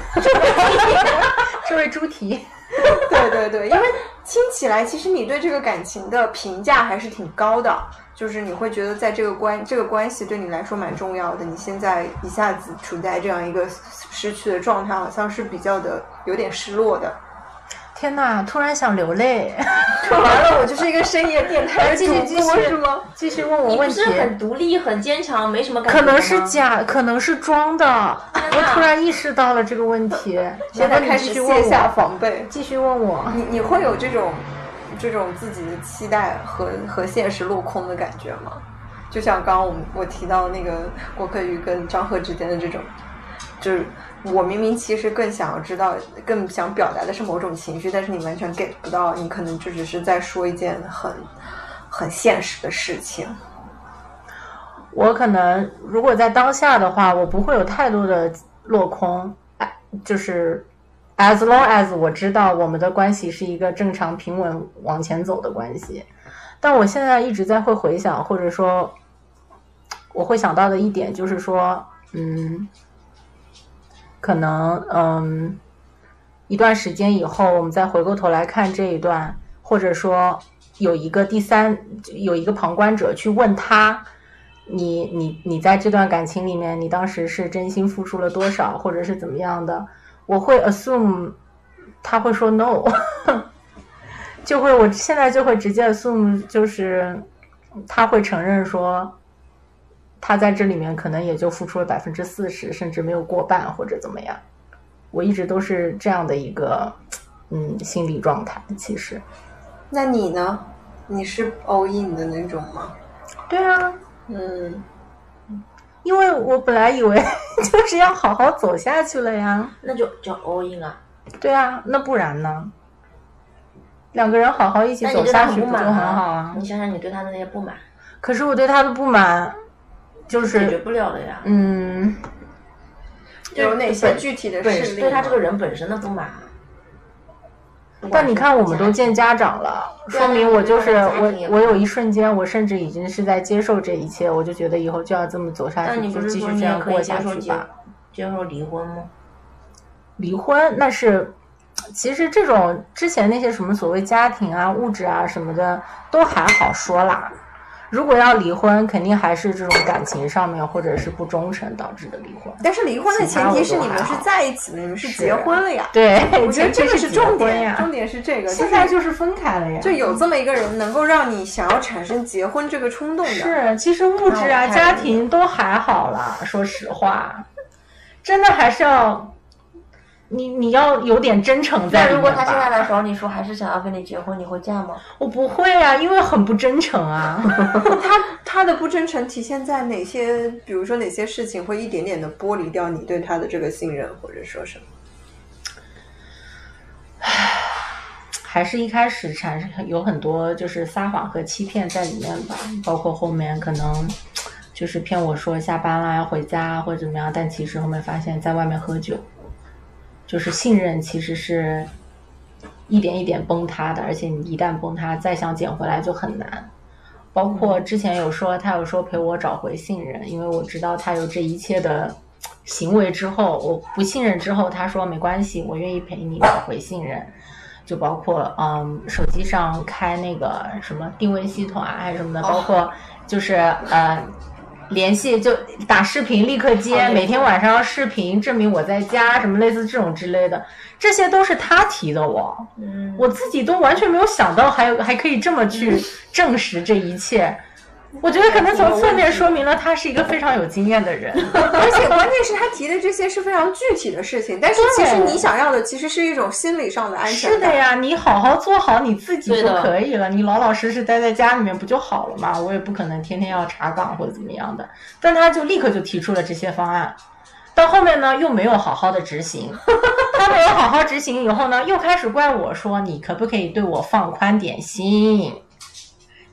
这位猪蹄，对对对，因为听起来其实你对这个感情的评价还是挺高的，就是你会觉得在这个关这个关系对你来说蛮重要的。你现在一下子处在这样一个失去的状态，好像是比较的有点失落的。天哪，突然想流泪。完了，我就是一个深夜电台的 继续继主播续是吗？继续问我问题你不是，很独立、很坚强，没什么感觉可能是假，可能是装的。我突然意识到了这个问题，现在开始卸下，防备。继续问我。你你会有这种这种自己的期待和和现实落空的感觉吗？就像刚刚我们我提到那个郭柯宇跟张赫之间的这种，就是我明明其实更想要知道，更想表达的是某种情绪，但是你完全 get 不到，你可能就只是在说一件很很现实的事情。我可能如果在当下的话，我不会有太多的落空，哎，就是 as long as 我知道我们的关系是一个正常平稳往前走的关系。但我现在一直在会回想，或者说我会想到的一点就是说，嗯，可能嗯，一段时间以后，我们再回过头来看这一段，或者说有一个第三，有一个旁观者去问他，你你你在这段感情里面，你当时是真心付出了多少，或者是怎么样的？我会 assume 他会说 no，就会我现在就会直接 assume 就是他会承认说他在这里面可能也就付出了百分之四十，甚至没有过半或者怎么样。我一直都是这样的一个嗯心理状态。其实，那你呢？你是 all in 的那种吗？对啊，嗯，因为我本来以为 就是要好好走下去了呀。那就叫 all in 啊。对啊，那不然呢？两个人好好一起走下去不就很好啊？你想想你对他的那些不满，可是我对他的不满，就是解决不了的呀。嗯，有哪些具体的事例对他这个人本身的不满但你看，我们都见家长了，说明我就是我，我有一瞬间，我甚至已经是在接受这一切，我就觉得以后就要这么走下去，那你就继续这样过下去吧。接受离婚吗？离婚那是，其实这种之前那些什么所谓家庭啊、物质啊什么的都还好说啦。如果要离婚，肯定还是这种感情上面或者是不忠诚导致的离婚。但是离婚的前提是你们是在一起的，你们是是结婚了呀。对，我觉得这个是是重点，重。点是这个，现在就是分开了呀。就有这么一个人能够让你想要产生结婚这个冲动的。是，其实物质啊、家庭都还好啦。说实话，真的还是要你你要有点真诚在里面那如果他现在。来找你说还是想要跟你结婚，你会嫁吗？我不会啊，因为很不真诚啊。他他的不真诚体现在哪些？比如说哪些事情会一点点的剥离掉你对他的这个信任，或者说什么？还是一开始产生有很多就是撒谎和欺骗在里面吧，包括后面可能就是骗我说下班啦要回家或者怎么样，但其实后面发现在外面喝酒，就是信任其实是一点一点崩塌的，而且你一旦崩塌，再想捡回来就很难。包括之前有说他有说陪我找回信任，因为我知道他有这一切的行为之后，我不信任之后，他说没关系，我愿意陪你找回信任。就包括嗯，手机上开那个什么定位系统啊，还是什么的，包括就是呃，联系就打视频立刻接，每天晚上要视频证明我在家，什么类似这种之类的，这些都是他提的我，嗯，我自己都完全没有想到还有还可以这么去证实这一切。我觉得可能从侧面说明了他是一个非常有经验的人。而且关键是他提的这些是非常具体的事情，但是其实你想要的其实是一种心理上的安全感。是的呀，你好好做好你自己就可以了，你老老实实待在家里面不就好了嘛？我也不可能天天要查岗或者怎么样的。但他就立刻就提出了这些方案，到后面呢又没有好好的执行，他没有好好执行以后呢，又开始怪我说你可不可以对我放宽点心？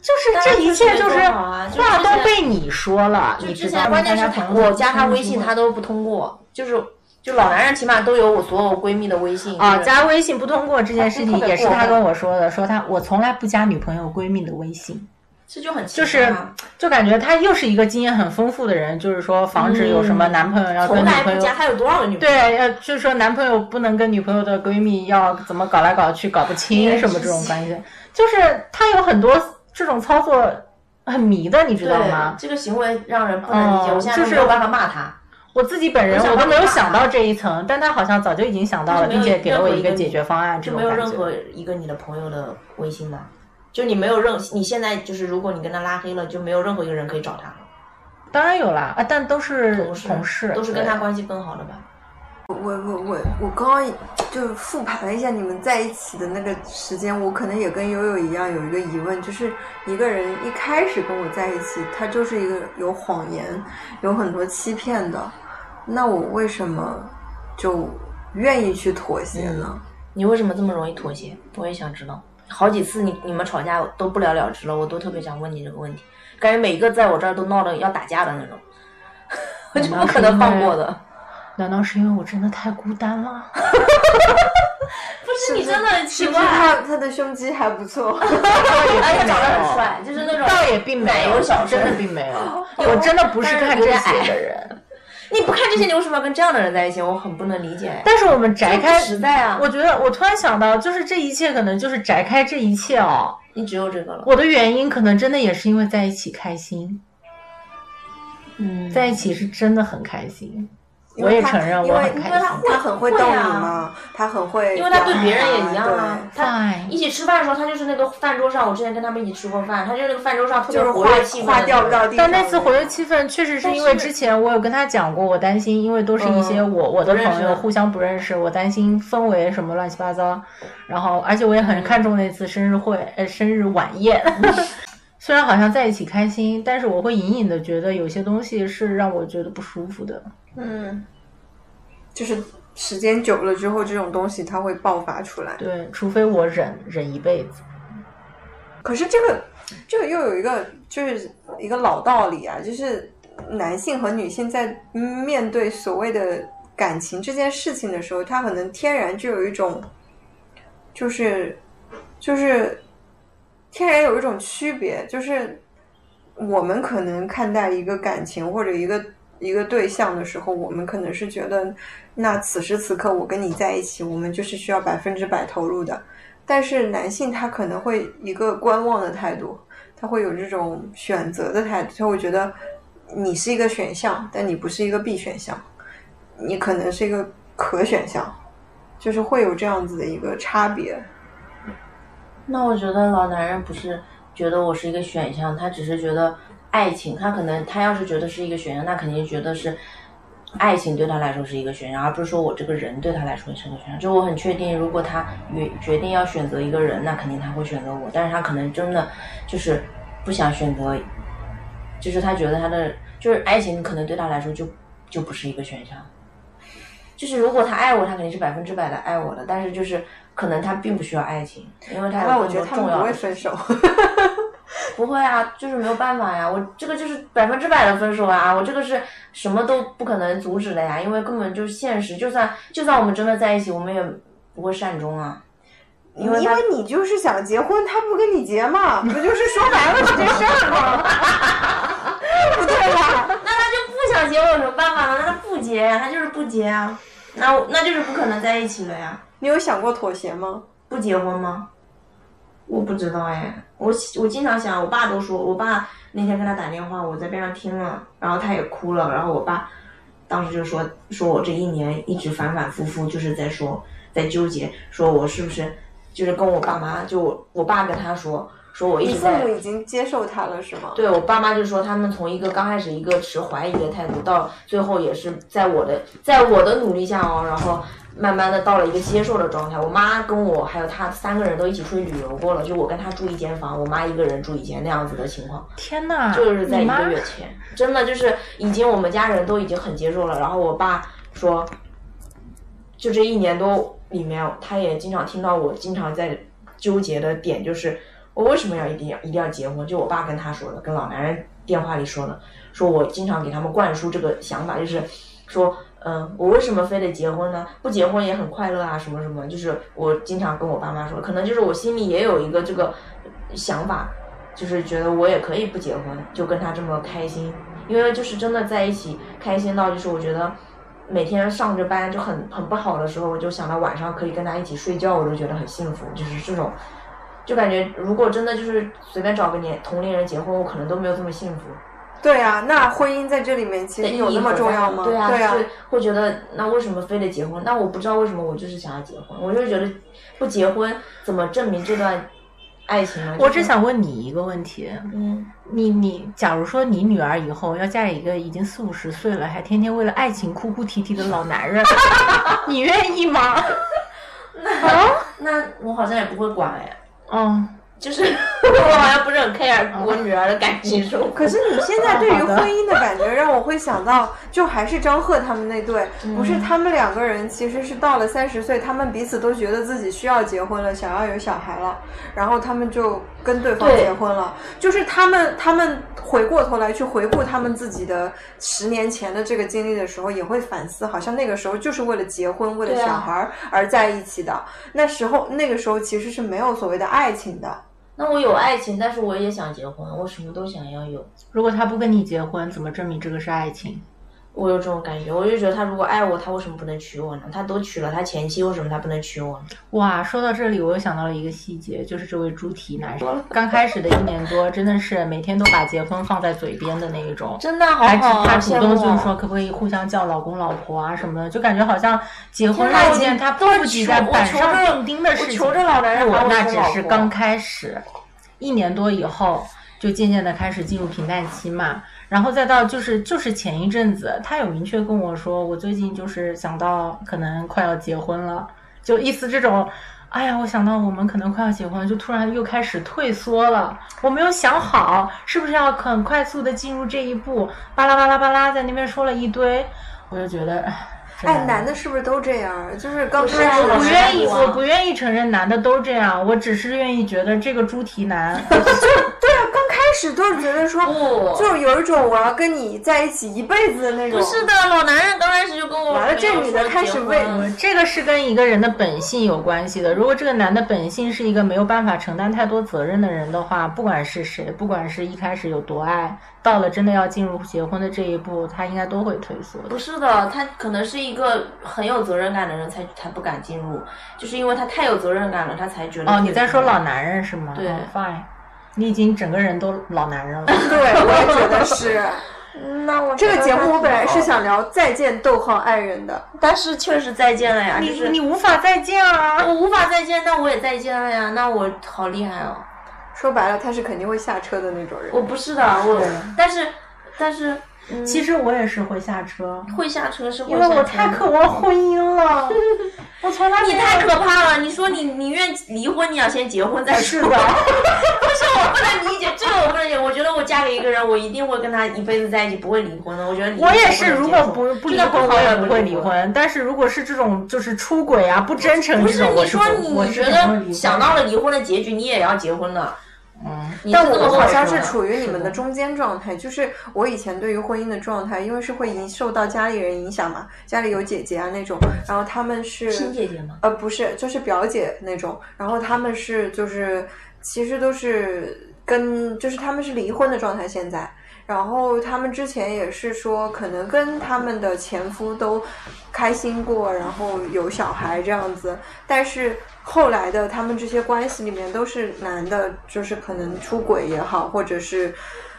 就是这一切就是话都被你说了，你？之前关键是我加他微信，他都不通过，就是就老男人起码都有我所有闺蜜的微信啊，加微信不通过这件事情也是他跟我说的，说他我从来不加女朋友闺蜜的微信，这就很奇就是就感觉他又是一个经验很丰富的人，就是说防止有什么男朋友要跟从女朋友。来不加，他有多少个女朋友？对，要就是说男朋友不能跟女朋友的闺蜜要怎么搞来搞去，搞不清什么这种关系，就是他有很多这种操作很迷的，你知道吗？这个行为让人不能理解，嗯我现在就是没有办法骂他。我自己本人我我都没有想到这一层，但他好像早就已经想到了，并且给了我一个解决方案，这就。没有任何一个你的朋友的微信吗？就你没有任，你现在就是如果你跟他拉黑了，就没有任何一个人可以找他了。当然有啦，啊，但都是同事同事，都是跟他关系更好的吧？我我我我刚刚就复盘了一下你们在一起的那个时间，我可能也跟悠悠一样有一个疑问，就是一个人一开始跟我在一起，他就是一个有谎言、有很多欺骗的，那我为什么就愿意去妥协呢？你为什么这么容易妥协？我也想知道。好几次你你们吵架都不了了之了，我都特别想问你这个问题。感觉每一个在我这儿都闹得要打架的那种，我就不可能放过的。难道是因为我真的太孤单了？不是你真的很奇是不是怪，他他的胸肌还不错？而且 长得很帅，就是那种倒也并没有，真的并没有。我真的不是看这些的人。你不看这些，你为什么要跟这样的人在一起？我很不能理解。但是我们摘开，实在啊，我觉得我突然想到，就是这一切可能就是摘开这一切哦。你只有这个了。我的原因可能真的也是因为在一起开心，嗯，在一起是真的很开心。我也承认因为我很开因为他心。他很会逗你嘛，他很会，因为他对别人也一样啊。他一起吃饭的时候，他就是那个饭桌上，我之前跟他们一起吃过饭，他就是那个饭桌上特别活跃气氛掉不到地。但那次活跃气氛确实是因为之前我有跟他讲过，我担心，因为都是一些我、我的朋友互相不认识，我担心氛围什么乱七八糟。然后，而且我也很看重那次生日会，呃，生日晚宴。虽然好像在一起开心，但是我会隐隐的觉得有些东西是让我觉得不舒服的。嗯，就是时间久了之后，这种东西它会爆发出来。对，除非我忍忍一辈子。可是这个这个又有一个就是一个老道理啊，就是男性和女性在面对所谓的感情这件事情的时候，他可能天然就有一种，就是就是天然有一种区别，就是我们可能看待一个感情或者一个一个对象的时候，我们可能是觉得，那此时此刻我跟你在一起，我们就是需要百分之百投入的。但是男性他可能会一个观望的态度，他会有这种选择的态度，他会觉得你是一个选项，但你不是一个必选项，你可能是一个可选项，就是会有这样子的一个差别。那我觉得老男人不是觉得我是一个选项，他只是觉得爱情，他可能他要是觉得是一个选项，那肯定觉得是爱情对他来说是一个选项，而不是说我这个人对他来说是个选项。就我很确定，如果他决决定要选择一个人，那肯定他会选择我，但是他可能真的就是不想选择，就是他觉得他的就是爱情可能对他来说就就不是一个选项。就是如果他爱我，他肯定是百分之百的爱我的，但是就是可能他并不需要爱情，因为他有更多那我觉得他们重要的事不会分手。不会啊，就是没有办法呀，我这个就是百分之百的分手啊，我这个是什么都不可能阻止的呀，因为根本就是现实，就算就算我们真的在一起，我们也不会善终啊，因为因为你就是想结婚，他不跟你结嘛，不就是说白了这件事儿吗？不 对吧？那他就不想结，我有什么办法呢？那他不结呀，他就是不结啊，那那就是不可能在一起了呀，你有想过妥协吗？不结婚吗？我不知道哎，我我经常想，我爸都说，我爸那天跟他打电话，我在边上听了，然后他也哭了，然后我爸当时就说，说我这一年一直反反复复就是在说，在纠结，说我是不是就是跟我爸妈，就我我爸跟他说，说我一直在你父母已经接受他了是吗？对我爸妈就说，他们从一个刚开始一个持怀疑的态度，到最后也是在我的在我的努力下哦，然后慢慢的到了一个接受的状态。我妈跟我还有她三个人都一起出去旅游过了，就我跟她住一间房，我妈一个人住一间那样子的情况，天呐，就是在一个月前，真的就是已经我们家人都已经很接受了。然后我爸说，就这一年多里面，他也经常听到我经常在纠结的点就是。我为什么要一定要一定要结婚？就我爸跟他说的，跟老男人电话里说的，说我经常给他们灌输这个想法，就是说，嗯，我为什么非得结婚呢？不结婚也很快乐啊，什么什么，就是我经常跟我爸妈说，可能就是我心里也有一个这个想法，就是觉得我也可以不结婚，就跟他这么开心，因为就是真的在一起开心到，就是我觉得每天上着班就很很不好的时候，我就想到晚上可以跟他一起睡觉，我就觉得很幸福，就是这种。就感觉，如果真的就是随便找个年同龄人结婚，我可能都没有这么幸福。对啊，那婚姻在这里面其实有那么重要吗？对啊，对啊就是会觉得那为什么非得结婚？那我不知道为什么，我就是想要结婚，我就觉得不结婚怎么证明这段爱情呢？我只想问你一个问题，嗯，你你，假如说你女儿以后要嫁给一个已经四五十岁了，还天天为了爱情哭哭啼啼的老男人，你愿意吗？那我好像也不会管哎，嗯，就是我好像不是很 care 我女儿的感情生活。可是你现在对于婚姻的感觉，让我会想到，就还是张赫他们那对，嗯不是他们两个人其实是到了三十岁，他们彼此都觉得自己需要结婚了，想要有小孩了，然后他们就跟对方结婚了。就是他们他们回过头来去回顾他们自己的十年前的这个经历的时候，也会反思，好像那个时候就是为了结婚，为了小孩而在一起的。那时候那个时候其实是没有所谓的爱情的。那我有爱情，但是我也想结婚，我什么都想要有。如果他不跟你结婚，怎么证明这个是爱情？我有这种感觉，我就觉得他如果爱我，他为什么不能娶我呢？他都娶了他前妻，为什么他不能娶我呢？哇，说到这里，我又想到了一个细节，就是这位猪蹄男生，刚开始的一年多，真的是每天都把结婚放在嘴边的那一种。真的好还好，他主动就是说，可不可以互相叫老公老婆啊什么的，就感觉好像结婚天哪是一件他不及待板上钉钉的事情。我求着老男人我我那只是刚开始，一年多以后，就渐渐的开始进入平淡期嘛。然后再到就是就是前一阵子，他有明确跟我说，我最近就是想到可能快要结婚了，就意思这种。哎呀，我想到我们可能快要结婚，就突然又开始退缩了。我没有想好是不是要很快速的进入这一步，巴拉巴拉巴拉在那边说了一堆，我就觉得，唉，哎，男的是不是都这样？就是刚开始不愿意，我我不愿意承认男的都这样，我只是愿意觉得这个猪蹄男，对啊，刚开始都是觉得说，不就是有一种我要跟你在一起一辈子的那种。不是的，老男人刚开始就跟我完了这女的开始为为这个是跟一个人的本性有关系的。如果这个男的本性是一个没有办法承担太多责任的人的话，不管是谁，不管是一开始有多爱，到了真的要进入结婚的这一步，他应该都会退缩不。是的，他可能是一个很有责任感的人才才不敢进入，就是因为他太有责任感了，他才觉得哦，你在说老男人是吗？对哦，fine，你已经整个人都老男人了。对，我也觉得是。那我这个节目我本来是想，想聊再见逗号爱人的，但是确实再见了呀，你就是你无法再见啊！我无法再见，那我也再见了呀，那我好厉害哦。说白了他是肯定会下车的那种人。我不是的，我但是但是，嗯，其实我也是会下车，会下车是会因为我太渴望婚姻了。我从来没有你太可怕了！你说你宁愿离婚，你要先结婚再说。是的 不是我不能理解这个，我不能理解。我觉得我嫁给一个人，我一定会跟他一辈子在一起，不会离婚的。我觉得我也是，如果不不离婚，我也不会离离。婚。但是如果是这种就是出轨啊、不真诚不是这种，我你说不是你你觉得想到了离婚的结局，你也要结婚了？嗯，但我好像是处于你们的的中间状态，就是我以前对于婚姻的状态，因为是会影受到家里人影响嘛，家里有姐姐啊那种，然后他们是亲姐姐吗？呃，不是，就是表姐那种。然后他们是就是其实都是跟就是他们是离婚的状态现在。然后他们之前也是说，可能跟他们的前夫都开心过，然后有小孩这样子。但是后来的他们这些关系里面，都是男的，就是可能出轨也好，或者是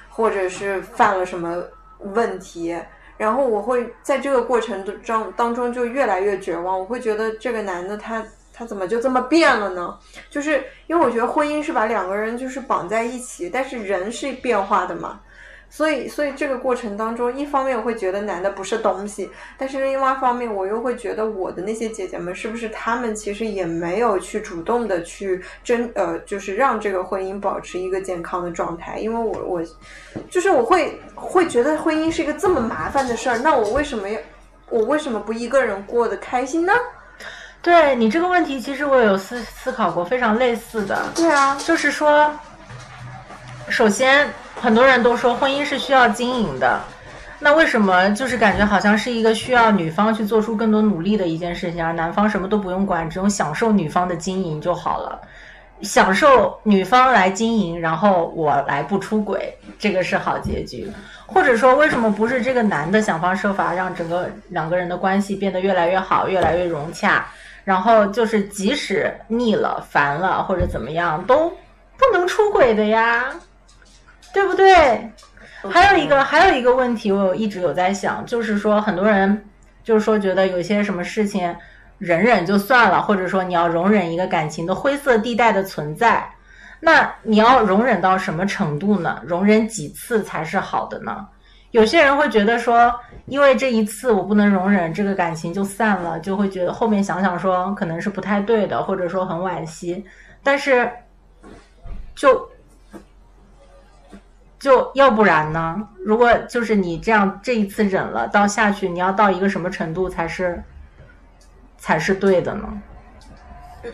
或者是犯了什么问题，然后我会在这个过程中当中就越来越绝望，我会觉得这个男的他他怎么就这么变了呢？就是因为我觉得婚姻是把两个人就是绑在一起，但是人是变化的嘛。所以，所以这个过程当中，一方面我会觉得男的不是东西，但是另外一方面，我又会觉得我的那些姐姐们是不是她们其实也没有去主动的去争呃，就是让这个婚姻保持一个健康的状态，因为我我就是我会会觉得婚姻是一个这么麻烦的事儿，那我为什么要我为什么不一个人过得开心呢？对你这个问题，其实我有思思考过，非常类似的。对啊，就是说，首先很多人都说婚姻是需要经营的，那为什么就是感觉好像是一个需要女方去做出更多努力的一件事情，而男方什么都不用管，只用享受女方的经营就好了？享受女方来经营，然后我来不出轨，这个是好结局。或者说，为什么不是这个男的想方设法让整个两个人的关系变得越来越好，越来越融洽？然后就是即使腻了、烦了或者怎么样，都不能出轨的呀，对不对？还有一个还有一个问题，我有一直有在想，就是说很多人就是说觉得有些什么事情忍忍就算了，或者说你要容忍一个感情的灰色地带的存在，那你要容忍到什么程度呢？容忍几次才是好的呢？有些人会觉得说，因为这一次我不能容忍，这个感情就散了，就会觉得后面想想说可能是不太对的，或者说很惋惜。但是，就就要不然呢？如果就是你这样这一次忍了，到下去你要到一个什么程度才是才是对的呢？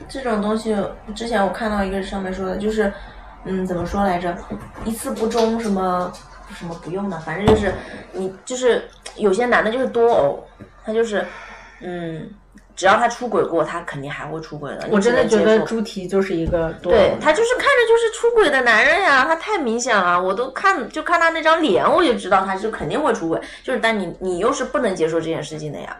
这种东西，之前我看到一个上面说的，就是，嗯，怎么说来着？一次不忠，什么什么不用的，反正就是你就是有些男的就是多偶，他就是，嗯，只要他出轨过，他肯定还会出轨的。我真的觉得猪蹄就是一个多对他就是看着就是出轨的男人呀，他太明显了，我都看就看他那张脸，我就知道他是肯定会出轨。就是但你你又是不能接受这件事情的呀。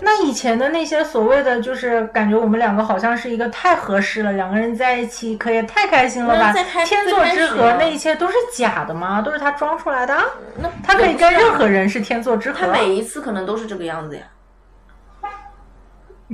那以前的那些所谓的，就是感觉我们两个好像是一个太合适了，两个人在一起可也太开心了吧天作之合那一切都是假的吗？都是他装出来的？那他可以跟任何人是天作之合。他每一次可能都是这个样子呀。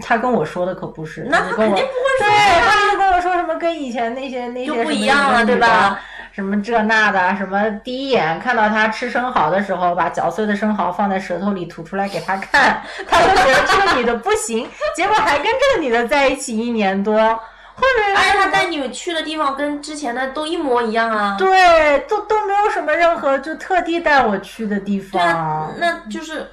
他跟我说的可不是，那肯定不会说对，呀他就跟我说什么跟以前那些那些就不一样了对吧？什么这那的，什么第一眼看到他吃生蚝的时候，把嚼碎的生蚝放在舌头里吐出来给他看，他就觉得这个女的不行，结果还跟这个女的在一起一年多，后面而且他带你去的地方跟之前的都一模一样啊。对都都没有什么任何就特地带我去的地对啊方，，那就是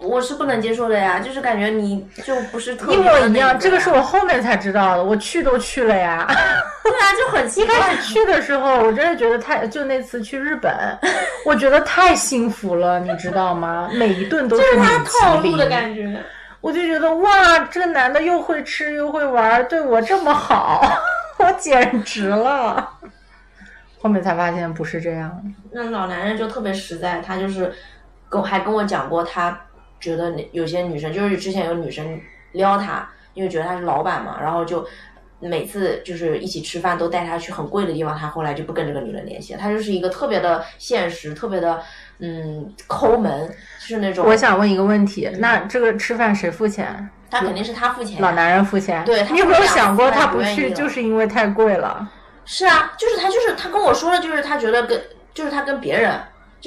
我是不能接受的呀，就是感觉你就不是特一别的那模一样，这个是我后面才知道的，我去都去了呀。对啊，就很奇一。开始去的时候，我真的觉得太，就那次去日本，我觉得太幸福了，你知道吗？每一顿都是米他套路的，感觉。我就觉得哇，这个男的又会吃又会玩，对我这么好，我简直了。后面才发现不是这样，那老男人就特别实在，他就是跟我还跟我讲过，他觉得有些女生就是之前有女生撩他，因为觉得他是老板嘛，然后就每次就是一起吃饭都带他去很贵的地方，他后来就不跟这个女人联系了。他就是一个特别的现实，特别的嗯抠门，就是那种我想问一个问题，那这个吃饭谁付钱？他肯定是他付钱呀，老男人付钱。对他你有没有想过他他不去就是因为太贵了？是啊，就是他，就是他跟我说的，就是他觉得跟，就是他跟别人，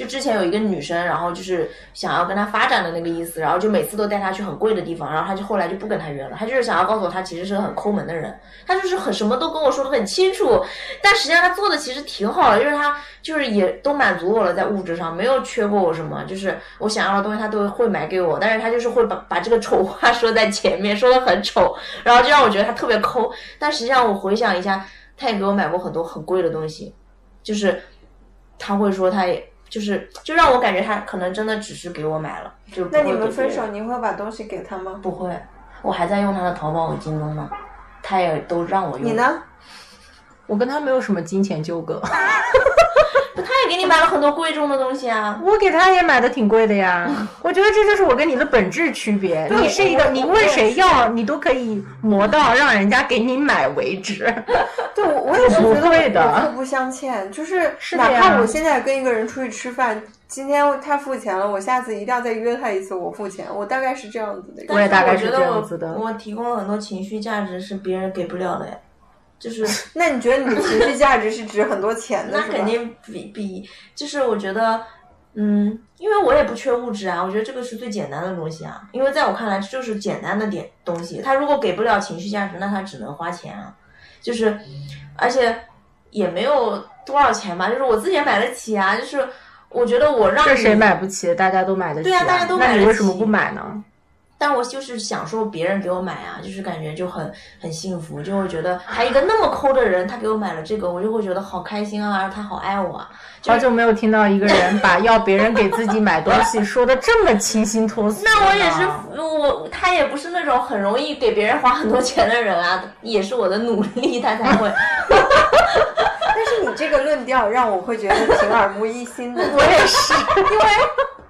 就之前有一个女生，然后就是想要跟他发展的那个意思，然后就每次都带他去很贵的地方，然后他就后来就不跟他约了，他就是想要告诉我他其实是个很抠门的人，他就是很什么都跟我说的很清楚，但实际上他做的其实挺好的，就是他就是也都满足我了，在物质上没有缺过我什么，就是我想要的东西他都会买给我，但是他就是会把把这个丑话说在前面，说的很丑，然后就让我觉得他特别抠，但实际上我回想一下。他也给我买过很多很贵的东西，就是他会说他也就是就让我感觉他可能真的只是给我买了，就那你们分手，你会把东西给他吗？不会，我还在用他的淘宝和京东呢，他也都让我用。你？呢？我跟他没有什么金钱纠葛。他也给你买了很多贵重的东西啊。我给他也买的挺贵的呀，我觉得这就是我跟你的本质区别。你是一个，你问谁要，你都可以磨到让人家给你买为止。对，我我也是不觉得会的我互不相欠，就是哪怕我现在跟一个人出去吃饭，今天他付钱了，我下次一定要再约他一次，我付钱，我大概是这样子的一个。我也大概是这样子的我我提供了很多情绪价值是别人给不了的呀，就是那你觉得你的情绪价值是值很多钱的？那肯定比比，就是我觉得，嗯，因为我也不缺物质啊，我觉得这个是最简单的东西啊，因为在我看来这就是简单的点东西。他如果给不了情绪价值，那他只能花钱啊，就是，而且也没有多少钱吧，就是我自己也买得起啊，就是我觉得我让这谁买不起？大家都买得起、对啊大家都那买得你为什么不买呢？但我就是享受别人给我买啊，就是感觉就很很幸福，就会觉得还一个那么抠的人，他给我买了这个，我就会觉得好开心啊，他好爱我啊。就好久没有听到一个人把要别人给自己买东西说的这么清新脱俗了。那我也是，我他也不是那种很容易给别人花很多钱的人啊，也是我的努力，他才会。但是你这个论调让我会觉得挺耳目一新的。我也是，因为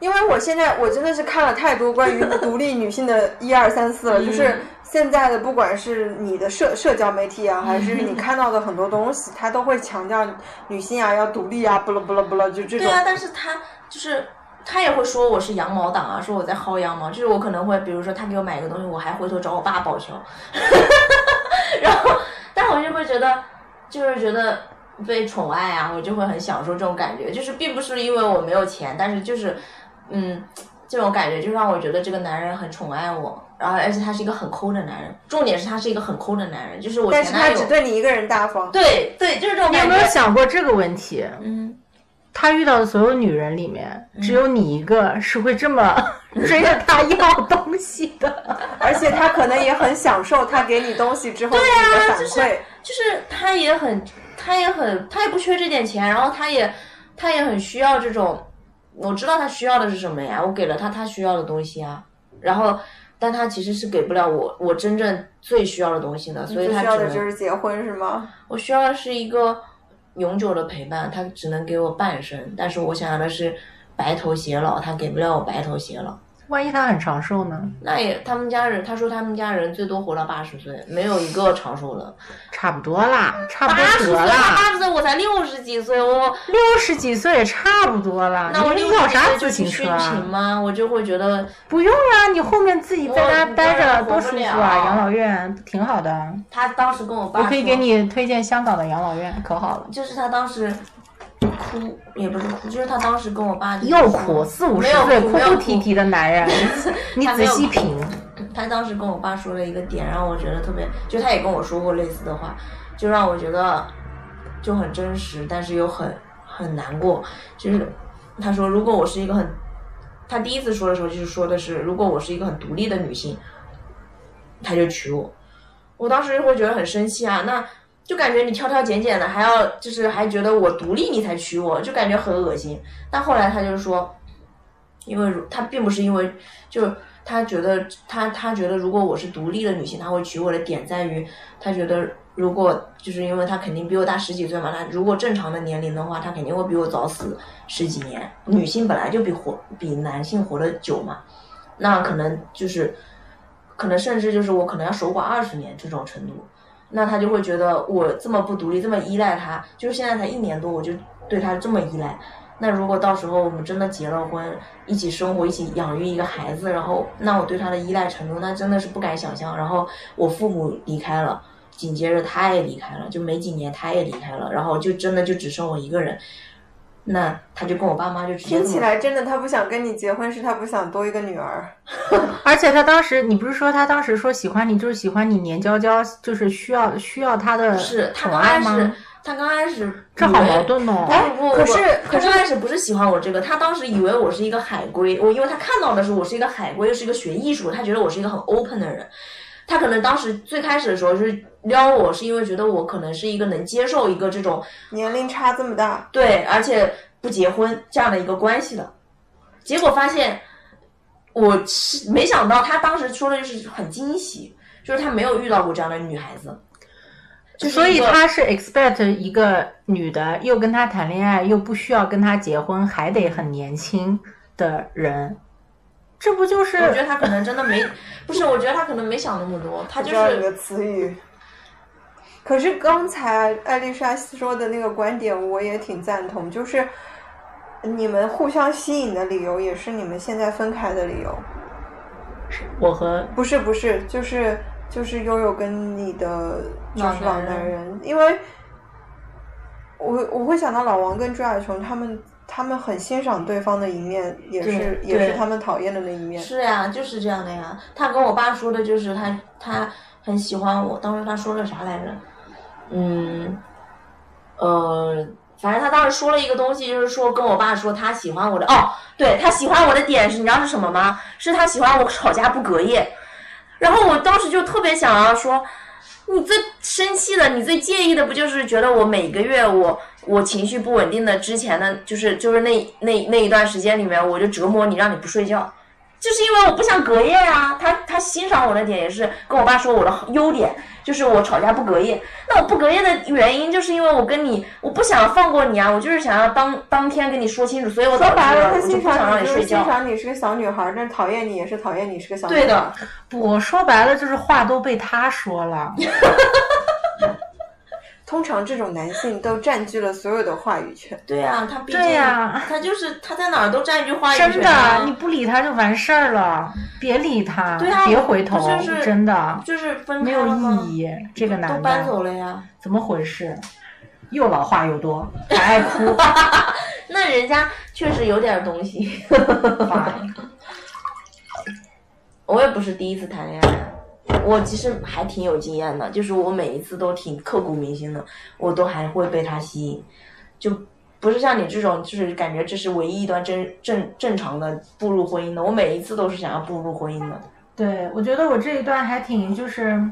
因为我现在我真的是看了太多关于 独立女性的一二三四了，就是现在的不管是你的社社交媒体啊，还是你看到的很多东西，它都会强调女性啊要独立啊，不啦不啦不啦，就这种。对啊，但是他就是他也会说我是羊毛党啊，说我在薅羊毛，就是我可能会，比如说他给我买一个东西，我还回头找我爸报销，然后，但我就会觉得，就是觉得被宠爱啊，我就会很享受这种感觉，就是并不是因为我没有钱，但是就是，嗯。这种感觉就让我觉得这个男人很宠爱我，然后而且他是一个很抠的男人，重点是他是一个很抠的男人，就是我但是他前男友只对你一个人大方。对对，就是这种感觉。你有没有想过这个问题？嗯，他遇到的所有女人里面，只有你一个是会这么 追着他要东西的。而且他可能也很享受他给你东西之后给你的反馈。就是他也很，他也很，他也不缺这点钱，然后他也，他也很需要这种，我知道他需要的是什么呀，我给了他他需要的东西啊，然后但他其实是给不了我我真正最需要的东西的，所以他需要的就是结婚是吗？我需要的是一个永久的陪伴，他只能给我半生，但是我想要的是白头偕老，他给不了我白头偕老。万一他很长寿呢？那也，他们家人他说他们家人最多活到八十岁，没有一个长寿的。差不多啦，差不多得了。八十岁我才六十几岁，我六十几岁也差不多啦。那我你六十几要啥自岁就去？吗？我就会觉得不用啊，你后面自己在家待着多舒服啊！养老院挺好的，他当时跟我爸我可以给你推荐香港的养老院，可好了。就是他当时哭，也不是哭，就是他当时跟我爸又哭，四五十岁哭哭啼啼的男人，你仔细品。他当时跟我爸说了一个点，让我觉得特别，就他也跟我说过类似的话，就让我觉得就很真实，但是又很很难过。就是他说，如果我是一个很，他第一次说的时候就是说的是，如果我是一个很独立的女性，他就娶我。我当时会觉得很生气啊，那就感觉你挑挑拣拣的，还要就是还觉得我独立你才娶我，就感觉很恶心。但后来他就说，因为如他并不是因为就他觉得他他觉得如果我是独立的女性，他会娶我的点在于他觉得如果就是因为他肯定比我大十几岁嘛，他如果正常的年龄的话，他肯定会比我早死十几年。女性本来就比活比男性活得久嘛，那可能就是可能甚至就是我可能要守寡二十年这种程度。那他就会觉得我这么不独立，这么依赖他，就是现在才一年多，我就对他这么依赖。那如果到时候我们真的结了婚，一起生活，一起养育一个孩子，然后那我对他的依赖程度，那真的是不敢想象。然后我父母离开了，紧接着他也离开了，就没几年他也离开了，然后就真的就只剩我一个人。那他就跟我爸妈就直接听起来真的，他不想跟你结婚，是他不想多一个女儿。而且他当时，你不是说他当时说喜欢你，就是喜欢你黏娇娇，就是需要需要他的是他宠爱刚开始吗？，他刚开始这好矛盾哦。哎，不不不，可是他刚开始不是喜欢我这个，他当时以为我是一个海归，我因为他看到的是我是一个海归，又是一个学艺术，他觉得我是一个很 open 的人。他可能当时最开始的时候就是撩我，是因为觉得我可能是一个能接受一个这种年龄差这么大，对，而且不结婚这样的一个关系的。结果发现，我是没想到他当时说的就是很惊喜，就是他没有遇到过这样的女孩子。就所以他是 expect 一个女的又跟他谈恋爱，又不需要跟他结婚，还得很年轻的人，这不就是？我觉得他可能真的没，不是，我觉得他可能没想那么多，他就是知道你的词语。可是刚才艾丽莎说的那个观点，我也挺赞同，就是你们互相吸引的理由，也是你们现在分开的理由。我和不是不是，就是就是悠悠跟你的就是老男人，因为我我会想到老王跟朱亚琼他们。他们很欣赏对方的一面，也是也是他们讨厌的那一面。是呀，就是这样的呀。他跟我爸说的就是他他很喜欢我，当时他说了啥来着？嗯，呃，反正他当时说了一个东西，就是说跟我爸说他喜欢我的哦，对他喜欢我的点是，你知道是什么吗？是他喜欢我吵架不隔夜。然后我当时就特别想要说，你最生气的，你最介意的不就是觉得我每个月我我情绪不稳定的之前的，就是就是那那那一段时间里面，我就折磨你，让你不睡觉。就是因为我不想隔夜啊，他他欣赏我的点也是跟我爸说我的优点，就是我吵架不隔夜。那我不隔夜的原因，就是因为我跟你，我不想放过你啊，我就是想要当当天跟你说清楚，所以我说白了，他我就欣不想让赏你就是欣你睡觉。赏你是个小女孩，但讨厌你也是讨厌你是个小女孩。对的，我说白了就是话都被他说了。通常这种男性都占据了所有的话语权。对呀、他毕竟对呀他就是他在哪儿都占据话语权、真啊，的，你不理他就完事儿了，别理他，对啊别回头，就是真的就是分没有开了吗？意义。这个男的都搬走了呀。怎么回事？又老话又多，还爱哭。那人家确实有点东西。我也不是第一次谈恋爱，我其实还挺有经验的，就是我每一次都挺刻骨铭心的，我都还会被他吸引，就不是像你这种，就是感觉这是唯一一段正正正常的步入婚姻的，我每一次都是想要步入婚姻的。对，我觉得我这一段还挺就是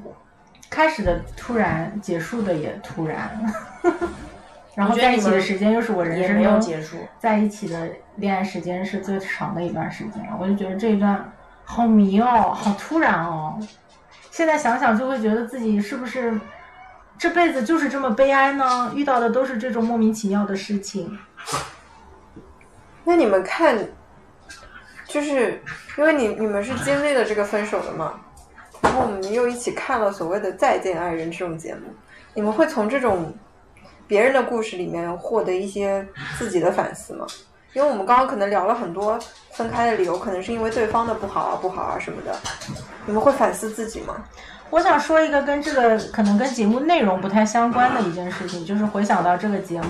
开始的突然，结束的也突然，然后在一起的时间又是我人也没有生中结束，在一起的恋爱时间是最长的一段时间，我就觉得这一段好迷哦，好突然哦。现在想想就会觉得自己是不是这辈子就是这么悲哀呢？遇到的都是这种莫名其妙的事情。那你们看，就是因为你你们是经历了这个分手的嘛，然后我们又一起看了所谓的《再见爱人》这种节目，你们会从这种别人的故事里面获得一些自己的反思吗？因为我们刚刚可能聊了很多分开的理由，可能是因为对方的不好啊、不好啊什么的，你们会反思自己吗？我想说一个跟这个可能跟节目内容不太相关的一件事情，就是回想到这个节目，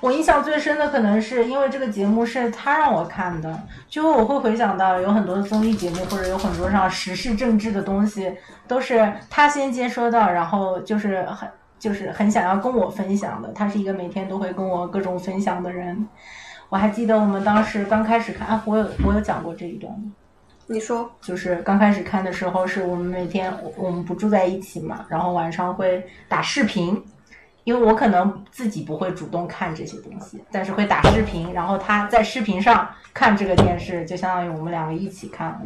我印象最深的可能是因为这个节目是他让我看的，就我会回想到有很多的综艺节目或者有很多上时事政治的东西，都是他先接收到，然后就是很就是很想要跟我分享的。他是一个每天都会跟我各种分享的人。我还记得我们当时刚开始看，啊，我有我有讲过这一段吗？你说，就是刚开始看的时候，是我们每天我我们不住在一起嘛，然后晚上会打视频，因为我可能自己不会主动看这些东西，但是会打视频，然后他在视频上看这个电视，就相当于我们两个一起看。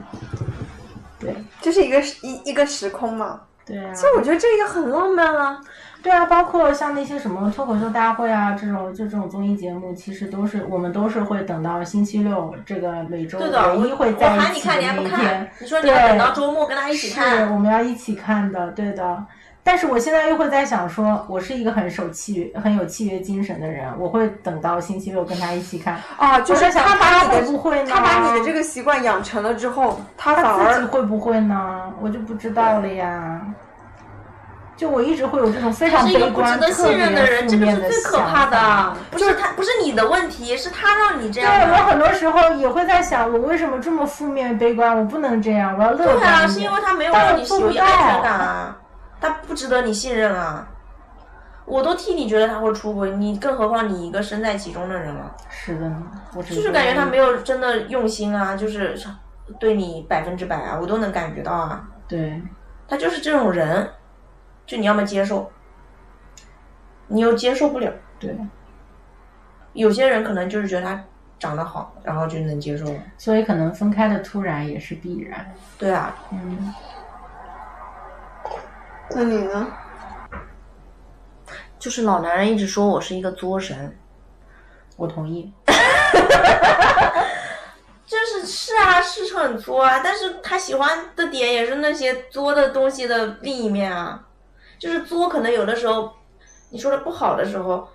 对这是一个一一个时空嘛？对啊其，实我觉得这个很浪漫啊。对啊，包括像那些什么脱口秀大会啊，这种就这种综艺节目，其实都是我们都是会等到星期六这个每周唯一会我在一起的喊你看，你还那一天不看，，你说你要等到周末跟他一起看是，我们要一起看的，对的。但是我现在又会在想说，我是一个很守契约、很有契约精神的人，我会等到星期六跟他一起看。啊，就是他把你他会的不会呢他把你的这个习惯养成了之后，他反他自己而会不会呢？我就不知道了呀。就我一直会有这种非常悲观、特得信任的别人，这个是最可怕的。不是他，不是你的问题，是他让你这，样对。我很多时候也会在想，我为什么这么负面悲观？我不能这样，我要乐对啊，观一点。是因为他没有让你有安全到感啊，他不值得你信任啊。我都替你觉得他会出轨，你更何况你一个身在其中的人了，是的呢，我就是感觉他没有真的用心啊，就是对你百分之百啊，我都能感觉到啊，对。他就是这种人，就你要么接受，你又接受不了。对，有些人可能就是觉得他长得好，然后就能接受了。所以可能分开的突然也是必然。对啊，嗯，那你呢？就是老男人一直说我是一个作神，我同意。就是是啊，是很作啊，但是他喜欢的点也是那些作的东西的另一面啊。就是作，可能有的时候你说的不好的时候，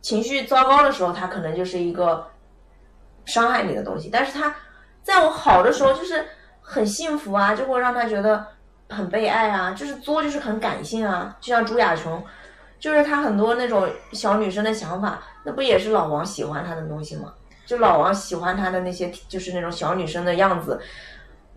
情绪糟糕的时候，他可能就是一个伤害你的东西。但是他在我好的时候，就是很幸福啊，就会让他觉得很被爱啊。就是作，就是很感性啊，就像朱亚琼，就是她很多那种小女生的想法，那不也是老王喜欢她的东西吗？就老王喜欢她的那些，就是那种小女生的样子，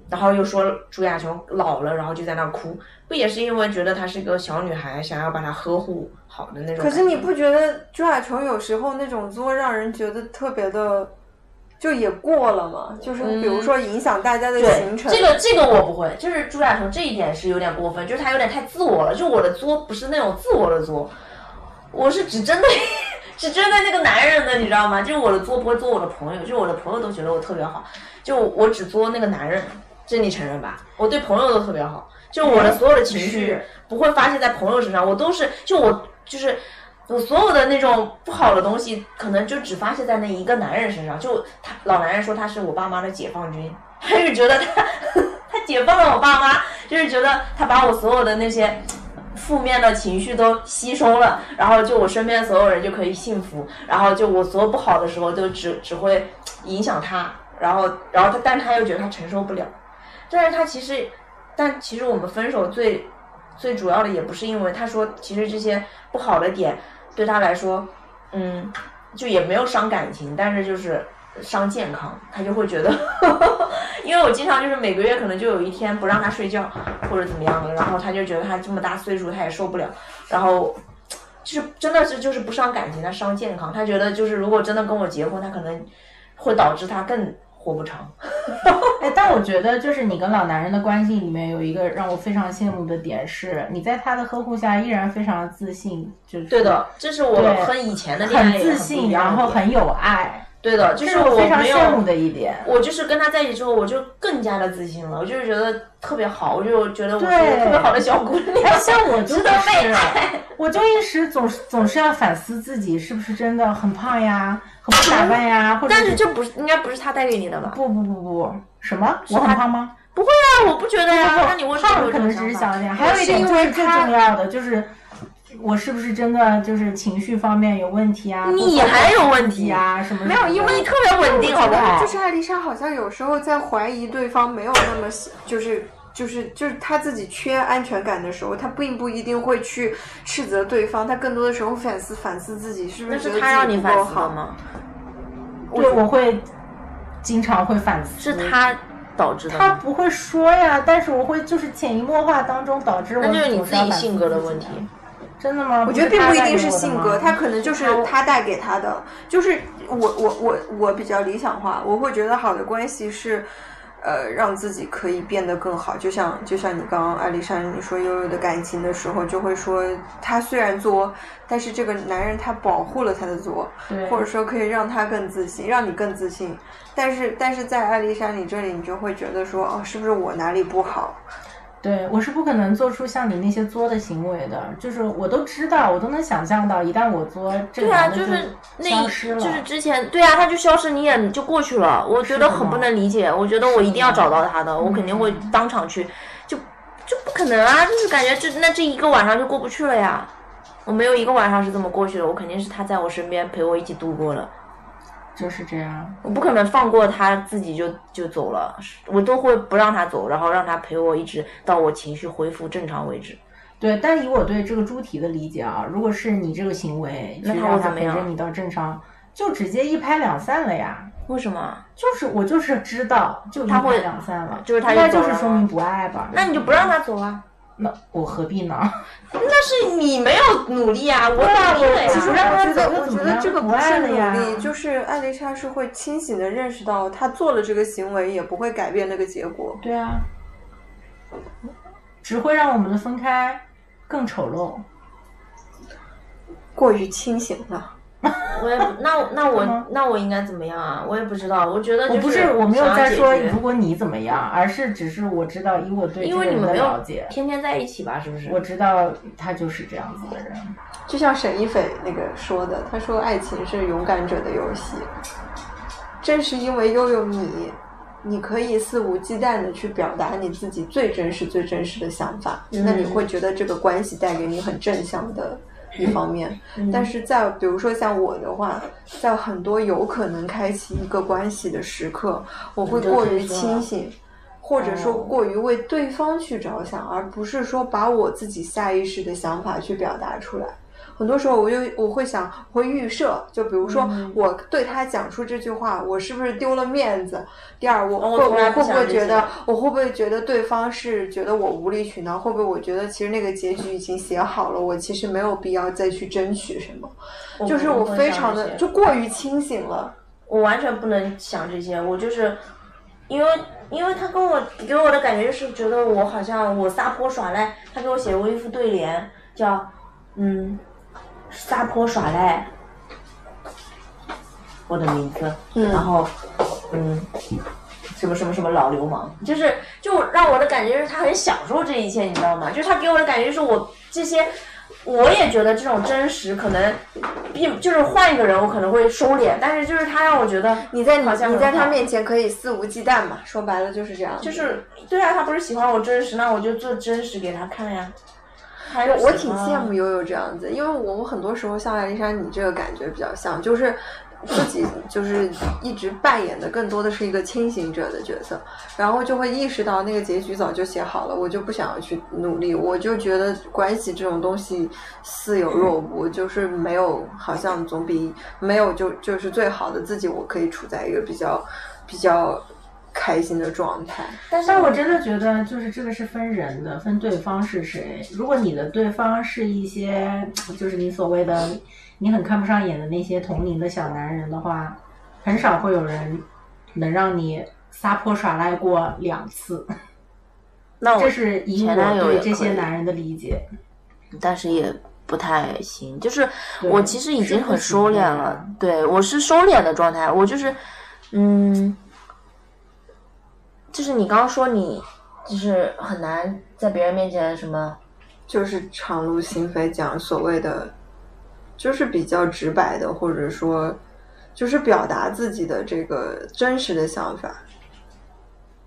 然后又说朱亚琼老了，然后就在那哭，不也是因为觉得她是个小女孩，想要把她呵护好的那种？可是你不觉得朱亚琼有时候那种作让人觉得特别的，就也过了嘛？就是比如说影响大家的行程。这个这个我不会，就是朱亚琼这一点是有点过分，就是他有点太自我了。就我的作不是那种自我的作，我是只针对只针对那个男人的，你知道吗？就是我的作不会作我的朋友，就是我的朋友都觉得我特别好，就我只作那个男人，这你承认吧？我对朋友都特别好，就我的所有的情绪不会发泄在朋友身上，我都是就我就是。我所有的那种不好的东西，可能就只发泄在那一个男人身上。就他老男人说他是我爸妈的解放军，他就觉得他 他解放了我爸妈，就是觉得他把我所有的那些负面的情绪都吸收了，然后就我身边所有人就可以幸福，然后就我所有不好的时候就只只会影响他，然后然后他但他又觉得他承受不了，但是他其实，但其实我们分手最最主要的也不是因为他说其实这些不好的点对他来说，嗯，就也没有伤感情，但是就是伤健康，他就会觉得，因为我经常就是每个月可能就有一天不让他睡觉或者怎么样的，然后他就觉得他这么大岁数他也受不了，然后就是真的是就是不伤感情，他伤健康，他觉得就是如果真的跟我结婚，他可能会导致他更活不长。哎，但我觉得就是你跟老男人的关系里面有一个让我非常羡慕的点是，你在他的呵护下依然非常自信，就是对的，这是我对和以前的恋爱很自信，然后很有爱。对的，就这是我我非常羡慕的一点。我就是跟他在一起之后，我就更加的自信了，我就是觉得特别好，我就觉得我是一个特别好的小姑娘。哎，像我 就是爱，我就一时总是总是要反思自己是不是真的很胖呀，很不打扮呀，或者但是这不是应该不是他带给你的吧？不不不不什么？我很胖吗？不会啊，我不觉得呀。那你为什么胖可能有这种想法只是小一点，还有一点就是最重要的就是。我是不是真的就是情绪方面有问题啊？你还有问题啊？什么没有，因为你特别稳定，好不好？就是艾丽莎好像有时候在怀疑对方没有那么喜，就是就是就是他自己缺安全感的时候，他并不一定会去斥责对方，他更多的时候反思反思自己是不是觉得是他让你自己不够好。反思的吗？对，我会经常会反思。是他导致的？他不会说呀，但是我会就是潜移默化当中导致我。那就是你自己性格的问题。真的吗？我觉得并不一定是性格，他他可能就是他带给他的。就是我我我我比较理想化，我会觉得好的关系是，呃，让自己可以变得更好。就像就像你刚刚艾丽莎你说悠悠的感情的时候，就会说他虽然作，但是这个男人他保护了他的作，或者说可以让他更自信，让你更自信。但是但是在艾丽莎你这里，你就会觉得说哦，是不是我哪里不好？对我是不可能做出像你那些作的行为的，就是我都知道，我都能想象到，一旦我作，这个对啊，男的就是那消失了。就是之前对啊，他就消失，你也就过去了。我觉得很不能理解，我觉得我一定要找到他的，我肯定会当场去，就就不可能啊！就是感觉这那这一个晚上就过不去了呀。我没有一个晚上是这么过去的，我肯定是他在我身边陪我一起度过了。就是这样。我不可能放过他自己就就走了，我都会不让他走，然后让他陪我一直到我情绪恢复正常为止。对，但以我对这个猪蹄的理解啊，如果是你这个行为，那他去让他会怎么样陪着你到正常，就直接一拍两散了呀。为什么？就是我就是知道，就一他会拍两散了，就是他应该就是说明不爱吧？那你就不让他走啊？那我何必呢？那是你没有努力啊，我努啊力了呀。其实让他我觉得，这个不爱不是努了呀力，就是艾丽莎是会清醒的认识到，她做了这个行为也不会改变那个结果。对啊，只会让我们的分开更丑陋。过于清醒了，我也不，那那我那我应该怎么样啊？我也不知道，我觉得我不是我没有在说如果你怎么样，而是只是我知道以我对这因为你们没有了解，天天在一起吧？是不是？我知道他就是这样子的人。就像沈一斐那个说的，他说爱情是勇敢者的游戏。正是因为拥有你，你可以肆无忌惮的去表达你自己最真实、最真实的想法，那你会觉得这个关系带给你很正向的一方面。但是在比如说像我的话，在很多有可能开启一个关系的时刻，我会过于清醒。或者说哦过于为对方去着想，而不是说把我自己下意识的想法去表达出来。很多时候，我就我会想，我会预设，就比如说嗯我对他讲出这句话，我是不是丢了面子？第二，我哦我会不我会觉得，我会不会觉得对方是觉得我无理取闹？会不会我觉得其实那个结局已经写好了，我其实没有必要再去争取什么？就是我非常的就过于清醒了。我完全不能想这些，我就是因为因为他跟我给我的感觉就是觉得我好像我撒泼耍赖，他给我写过一副对联，叫嗯撒泼耍赖，我的名字，嗯然后嗯什么什么什么老流氓，就是就让我的感觉是他很享受这一切，你知道吗？就是他给我的感觉是我这些。我也觉得这种真实可能，并就是换一个人，我可能会收敛，但是就是他让我觉得你在好像你在他面前可以肆无忌惮嘛，说白了就是这样。就是对啊，他不是喜欢我真实，那我就做真实给他看呀。他我我挺羡慕悠悠这样子，因为我我很多时候像艾丽莎你这个感觉比较像，就是自己就是一直扮演的更多的是一个清醒者的角色，然后就会意识到那个结局早就写好了，我就不想要去努力，我就觉得关系这种东西似有若无，就是没有好像总比没有就就是最好的自己，我可以处在一个比较比较开心的状态。但是但我真的觉得，就是这个是分人的，分对方是谁。如果你的对方是一些，就是你所谓的你很看不上眼的那些同龄的小男人的话，很少会有人能让你撒泼耍赖过两次。那我这是以前男我对这些男人的理解。但是也不太行。就是我其实已经很收敛了，对我是收敛的状态。我就是，嗯，就是你刚刚说你就是很难在别人面前什么，就是敞露心扉，讲所谓的，就是比较直白的，或者说，就是表达自己的这个真实的想法。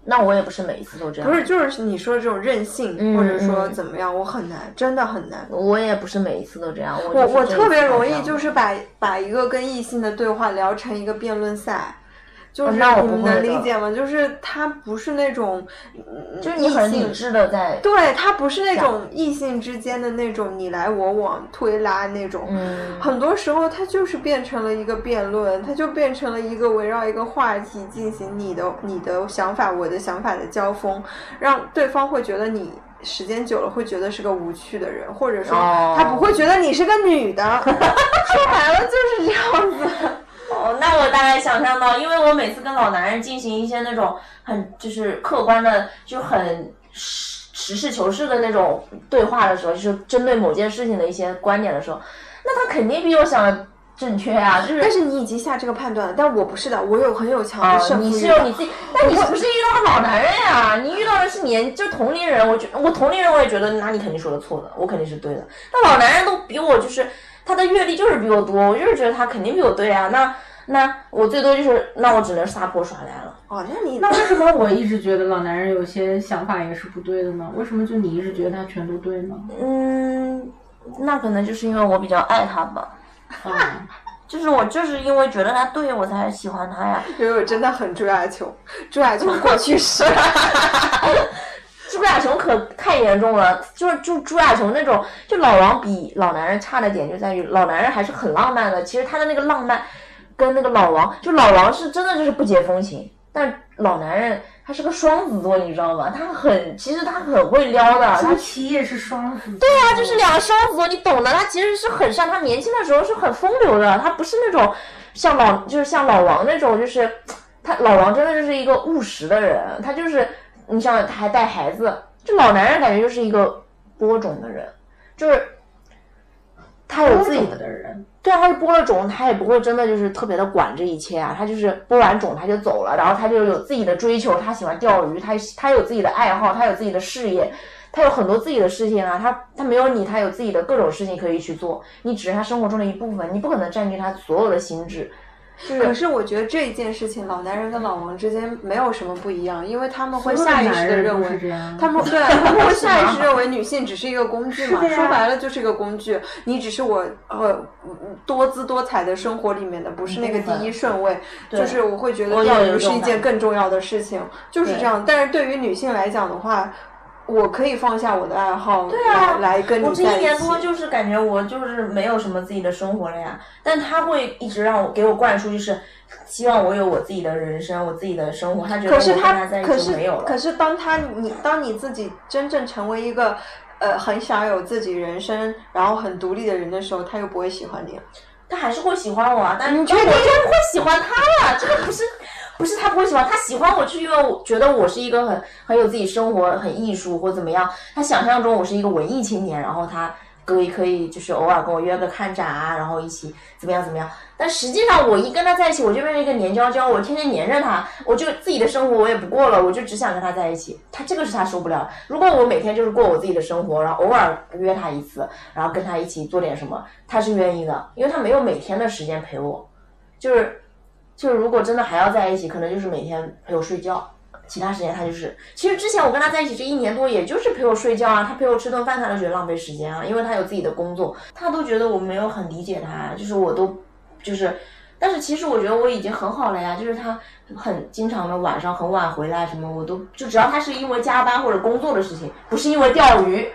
那我也不是每一次都这样，不是，就是你说这种任性，嗯或者说嗯怎么样，我很难，真的很难。我也不是每一次都这样。我我特别容易就是把把一个跟异性的对话聊成一个辩论赛，就是你们能理解吗？就是他不是那种，嗯就是你很理智的在，对他不是那种异性之间的那种你来我往推拉那种，嗯，很多时候它就是变成了一个辩论，它就变成了一个围绕一个话题进行你的你的想法我的想法的交锋，让对方会觉得你。时间久了会觉得是个无趣的人，或者说哦他不会觉得你是个女的。说白了就是这样子。哦，那我大概想象到，因为我每次跟老男人进行一些那种很就是客观的，就很实实事求是的那种对话的时候，就是针对某件事情的一些观点的时候，那他肯定比我想的正确啊，就是。但是你已经下这个判断了，但我不是的，我有很有强的啊，胜负欲你是有你自己，但你不是遇到老男人呀、你遇到的是年就同龄人，我觉我同龄人我也觉得，那你肯定说的错的，我肯定是对的。但老男人都比我就是他的阅历就是比我多，我就是觉得他肯定比我对啊。那那我最多就是那我只能撒泼耍赖了。哦，那你那为什么我一直觉得老男人有些想法也是不对的呢？为什么就你一直觉得他全都对呢？嗯，那可能就是因为我比较爱他吧。啊，就是我就是因为觉得他对我才喜欢他呀。因为我真的很朱亚琼，朱亚琼过去式。朱亚琼可太严重了，就是就朱亚琼那种，就老王比老男人差的点就在于，老男人还是很浪漫的。其实他的那个浪漫，跟那个老王，就老王是真的就是不解风情，但老男人他是个双子座，你知道吗？他很，其实他很会撩的，他朱祁也是双子。对啊，就是两个双子座，你懂的。他其实是很善，他年轻的时候是很风流的，他不是那种像老就是像老王那种，就是他老王真的就是一个务实的人，他就是你像他还带孩子，这老男人感觉就是一个播种的人，就是他有自己的的人，对啊，他是播了种，他也不会真的就是特别的管这一切啊，他就是播完种他就走了，然后他就有自己的追求，他喜欢钓鱼，他他有自己的爱好，他有自己的事业，他有很多自己的事情啊，他他没有你，他有自己的各种事情可以去做，你只是他生活中的一部分，你不可能占据他所有的心智，就是可是我觉得这一件事情，老男人跟老王之间没有什么不一样，因为他们会下意识的认为他们 对啊，他们会下意识认为女性只是一个工具嘛，说白了就是一个工具，你只是我呃多姿多彩的生活里面的，不是那个第一顺位，就是我会觉得钓鱼是一件更重要的事情，就是这样。但是对于女性来讲的话，我可以放下我的爱好，对啊来来跟你我这一。年多就是感觉我就是没有什么自己的生活了呀，但他会一直让我给我灌输，就是希望我有我自己的人生，我自己的生活。他觉得可是我跟他在一可是起没有了。可是当他你当你自己真正成为一个呃很想有自己人生，然后很独立的人的时候，他又不会喜欢你了。他还是会喜欢我啊，但你确定但我就不会喜欢他了。这个不是不是他不会喜欢，他喜欢我是因为我觉得我是一个很很有自己生活、很艺术或怎么样。他想象中我是一个文艺青年，然后他可以可以就是偶尔跟我约个看展啊，然后一起怎么样怎么样。但实际上我一跟他在一起，我就变成一个黏胶胶，我天天黏着他，我就自己的生活我也不过了，我就只想跟他在一起。他这个是他受不了。如果我每天就是过我自己的生活，然后偶尔约他一次，然后跟他一起做点什么，他是愿意的，因为他没有每天的时间陪我，就是就是如果真的还要在一起，可能就是每天陪我睡觉。其他时间他就是，其实之前我跟他在一起这一年多，也就是陪我睡觉啊，他陪我吃顿饭，他都觉得浪费时间啊，因为他有自己的工作，他都觉得我没有很理解他，就是我都就是，但是其实我觉得我已经很好了呀，就是他很经常的晚上很晚回来什么，我都就只要他是因为加班或者工作的事情，不是因为钓鱼，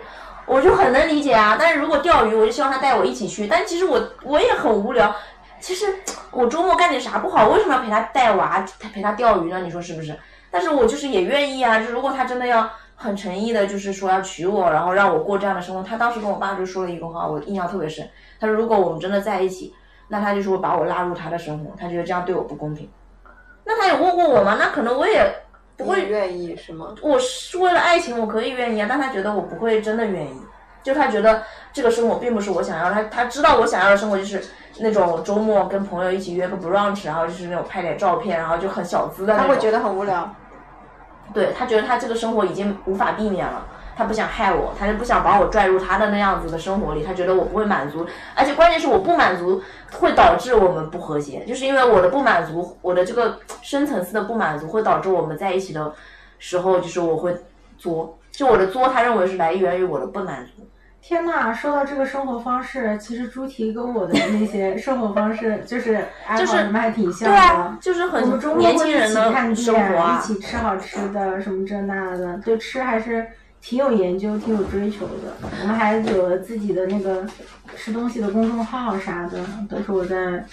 我就很能理解啊。但是如果钓鱼，我就希望他带我一起去，但其实我我也很无聊。其实我周末干点啥不好？为什么要陪他带娃，陪他钓鱼呢？你说是不是？但是我就是也愿意啊。就如果他真的要很诚意的，就是说要娶我，然后让我过这样的生活，他当时跟我爸就说了一个话，我印象特别深。他说如果我们真的在一起，那他就说把我拉入他的生活，他觉得这样对我不公平。那他有问过我吗？那可能我也不会愿意是吗？我是为了爱情，我可以愿意啊，但他觉得我不会真的愿意。就他觉得这个生活并不是我想要的，他他知道我想要的生活就是那种周末跟朋友一起约个 brunch，然后就是那种拍点照片，然后就很小资的那种。他会觉得很无聊。对他觉得他这个生活已经无法避免了，他不想害我，他就不想把我拽入他的那样子的生活里，他觉得我不会满足，而且关键是我不满足会导致我们不和谐，就是因为我的不满足，我的这个深层次的不满足会导致我们在一起的时候，就是我会作，就我的作，他认为是来源于我的不满足。天呐，说到这个生活方式，其实猪蹄跟我的那些 生活方式，就是爱好什么还挺像的。对啊，就是很我们周末年会一起轻人的看生活啊，一起吃好吃的，什么这那的，对吃还是挺有研究、挺有追求的。我们还有了自己的那个吃东西的公众号啥的，都是我在。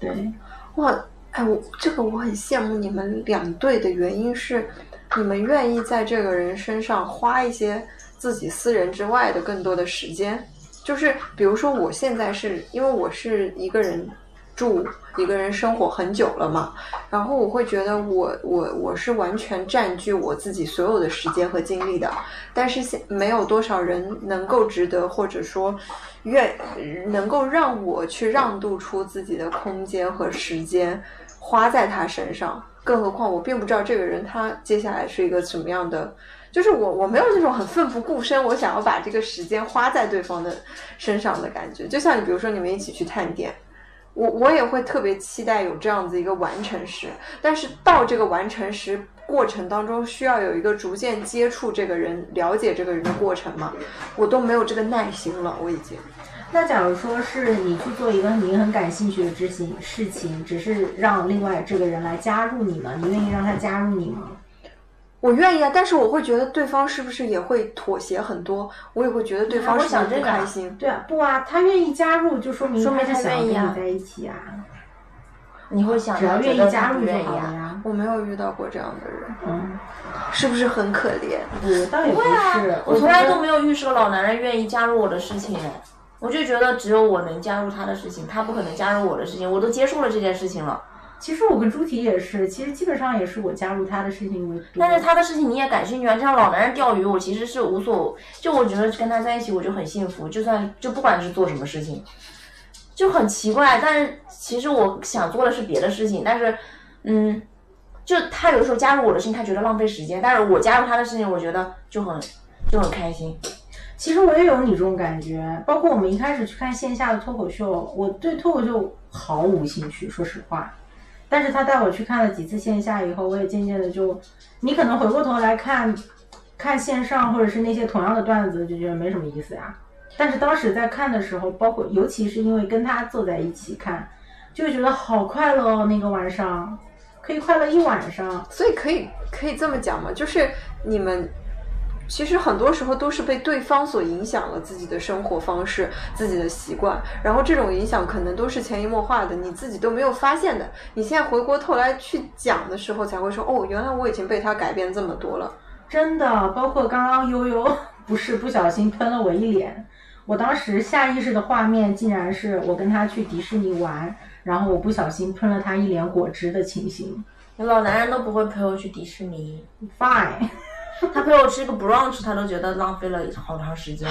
对，哇，哎，我这个我很羡慕你们两队的原因是，你们愿意在这个人身上花一些自己私人之外的更多的时间。就是比如说，我现在是因为我是一个人住，一个人生活很久了嘛，然后我会觉得我我我是完全占据我自己所有的时间和精力的，但是现没有多少人能够值得，或者说愿能够让我去让渡出自己的空间和时间花在他身上。更何况我并不知道这个人他接下来是一个什么样的，就是我我没有这种很奋不顾身，我想要把这个时间花在对方的身上的感觉。就像你比如说你们一起去探店，我我也会特别期待有这样子一个完成时，但是到这个完成时过程当中，需要有一个逐渐接触这个人、了解这个人的过程嘛，我都没有这个耐心了，我已经。那假如说是你去做一个你很感兴趣的执行，事情只是让另外这个人来加入你们，你愿意让他加入你吗？我愿意啊，但是我会觉得对方是不是也会妥协很多，我也会觉得对方是不是不想这个啊开心。对啊，不啊，他愿意加入，就说明说明他是想跟愿意啊你在一起啊。你会想只要愿觉得意加入就他不愿意啊？好了呀。我没有遇到过这样的人，嗯，是不是很可怜？我倒也不是，，我从来都没有。有遇是个老男人愿意加入我的事情，我就觉得只有我能加入他的事情，他不可能加入我的事情，我都接受了这件事情了。其实我跟朱提也是，其实基本上也是我加入他的事情。但是他的事情你也感兴趣啊，就像老男人钓鱼，我其实是无所，就我觉得跟他在一起我就很幸福，就算就不管是做什么事情，就很奇怪。但是其实我想做的是别的事情，但是嗯，就他有的时候加入我的事情，他觉得浪费时间，但是我加入他的事情，我觉得就很就很开心。其实我也有你这种感觉，包括我们一开始去看线下的脱口秀，我对脱口秀毫无兴趣，说实话。但是他带我去看了几次线下以后，我也渐渐的就，你可能回过头来看，看线上或者是那些同样的段子，就觉得没什么意思呀。但是当时在看的时候，包括尤其是因为跟他坐在一起看，就觉得好快乐哦，那个晚上可以快乐一晚上。所以可以可以这么讲嘛，就是你们其实很多时候都是被对方所影响了自己的生活方式、自己的习惯，然后这种影响可能都是潜移默化的，你自己都没有发现的。你现在回过头来去讲的时候，才会说哦，原来我已经被他改变这么多了。真的，包括刚刚悠悠不是不小心喷了我一脸，我当时下意识的画面竟然是我跟他去迪士尼玩，然后我不小心喷了他一脸果汁的情形。老男人都不会陪我去迪士尼，Fine，他陪我吃个 brunch，他都觉得浪费了好长时间。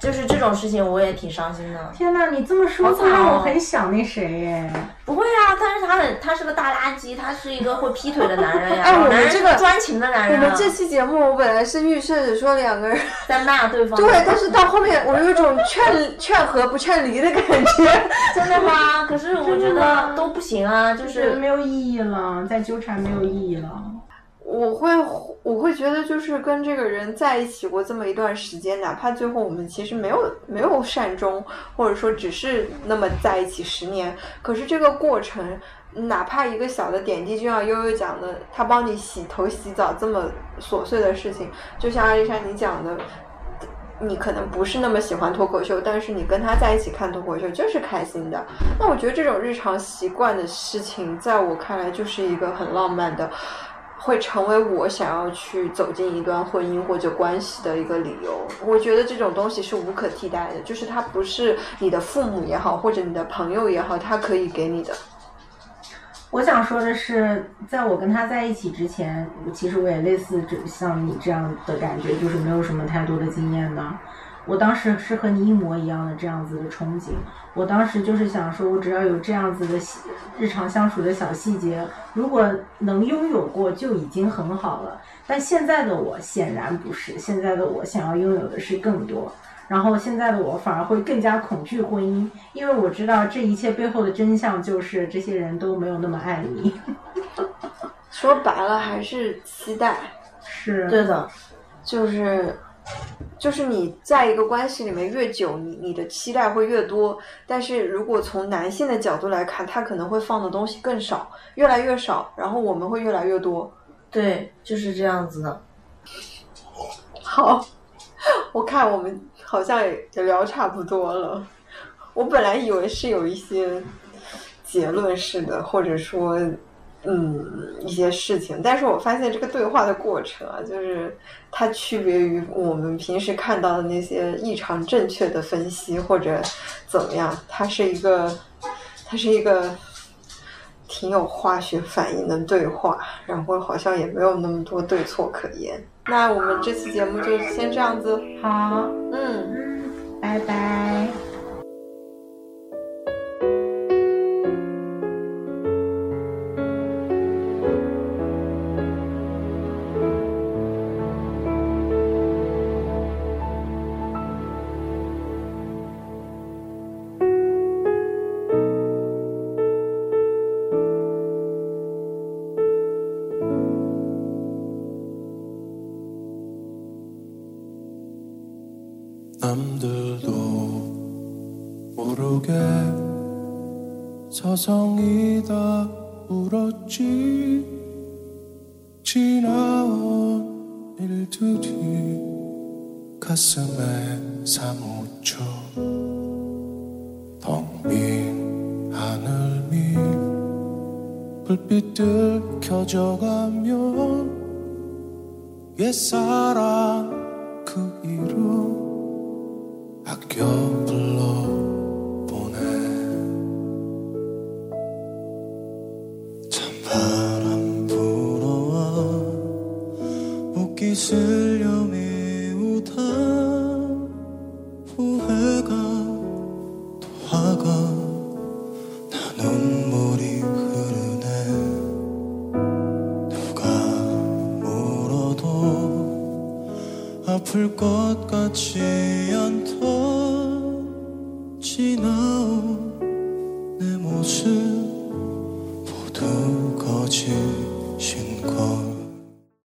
就是这种事情，我也挺伤心的。天呐，你这么说好惨哦会让我很想那谁耶。不会啊，但是他很，他是个大垃圾，他是一个会劈腿的男人呀。哎我们这个专情的男人、啊。我们这期节目我本来是预设着说两个人 在骂对方。对，但是到后面我有一种劝劝和不劝离的感觉。真的吗？可是我觉得都不行啊，就是没有意义了，再纠缠没有意义了。我会我会觉得，就是跟这个人在一起过这么一段时间，哪怕最后我们其实没有没有善终，或者说只是那么在一起十年，可是这个过程，哪怕一个小的点滴，就像悠悠讲的，他帮你洗头洗澡这么琐碎的事情，就像阿丽莎你讲的。你可能不是那么喜欢脱口秀，但是你跟他在一起看脱口秀就是开心的。那我觉得这种日常习惯的事情，在我看来就是一个很浪漫的，会成为我想要去走进一段婚姻或者关系的一个理由。我觉得这种东西是无可替代的，就是它不是你的父母也好，或者你的朋友也好，他可以给你的。我想说的是，在我跟他在一起之前，其实我也类似这像你这样的感觉，就是没有什么太多的经验的。我当时是和你一模一样的这样子的憧憬，我当时就是想说，我只要有这样子的细日常相处的小细节，如果能拥有过就已经很好了。但现在的我显然不是，现在的我想要拥有的是更多。然后现在的我反而会更加恐惧婚姻，因为我知道这一切背后的真相就是这些人都没有那么爱你。说白了还是期待，是，对的，就是就是你在一个关系里面越久，你你的期待会越多。但是如果从男性的角度来看，他可能会放的东西更少，越来越少，然后我们会越来越多。对，就是这样子的。好，我看我们好像也聊差不多了。我本来以为是有一些结论式的，或者说嗯一些事情，但是我发现这个对话的过程啊，就是它区别于我们平时看到的那些异常正确的分析或者怎么样，它是一个它是一个挺有化学反应的对话，然后好像也没有那么多对错可言。那我们这期节目就先这样子，好，嗯。嗯，拜拜。 서성이 다 울었지. 지나온 일들이 가슴에 사무쳐. 텅빈 하늘 위 불빛들 켜져가면 옛사랑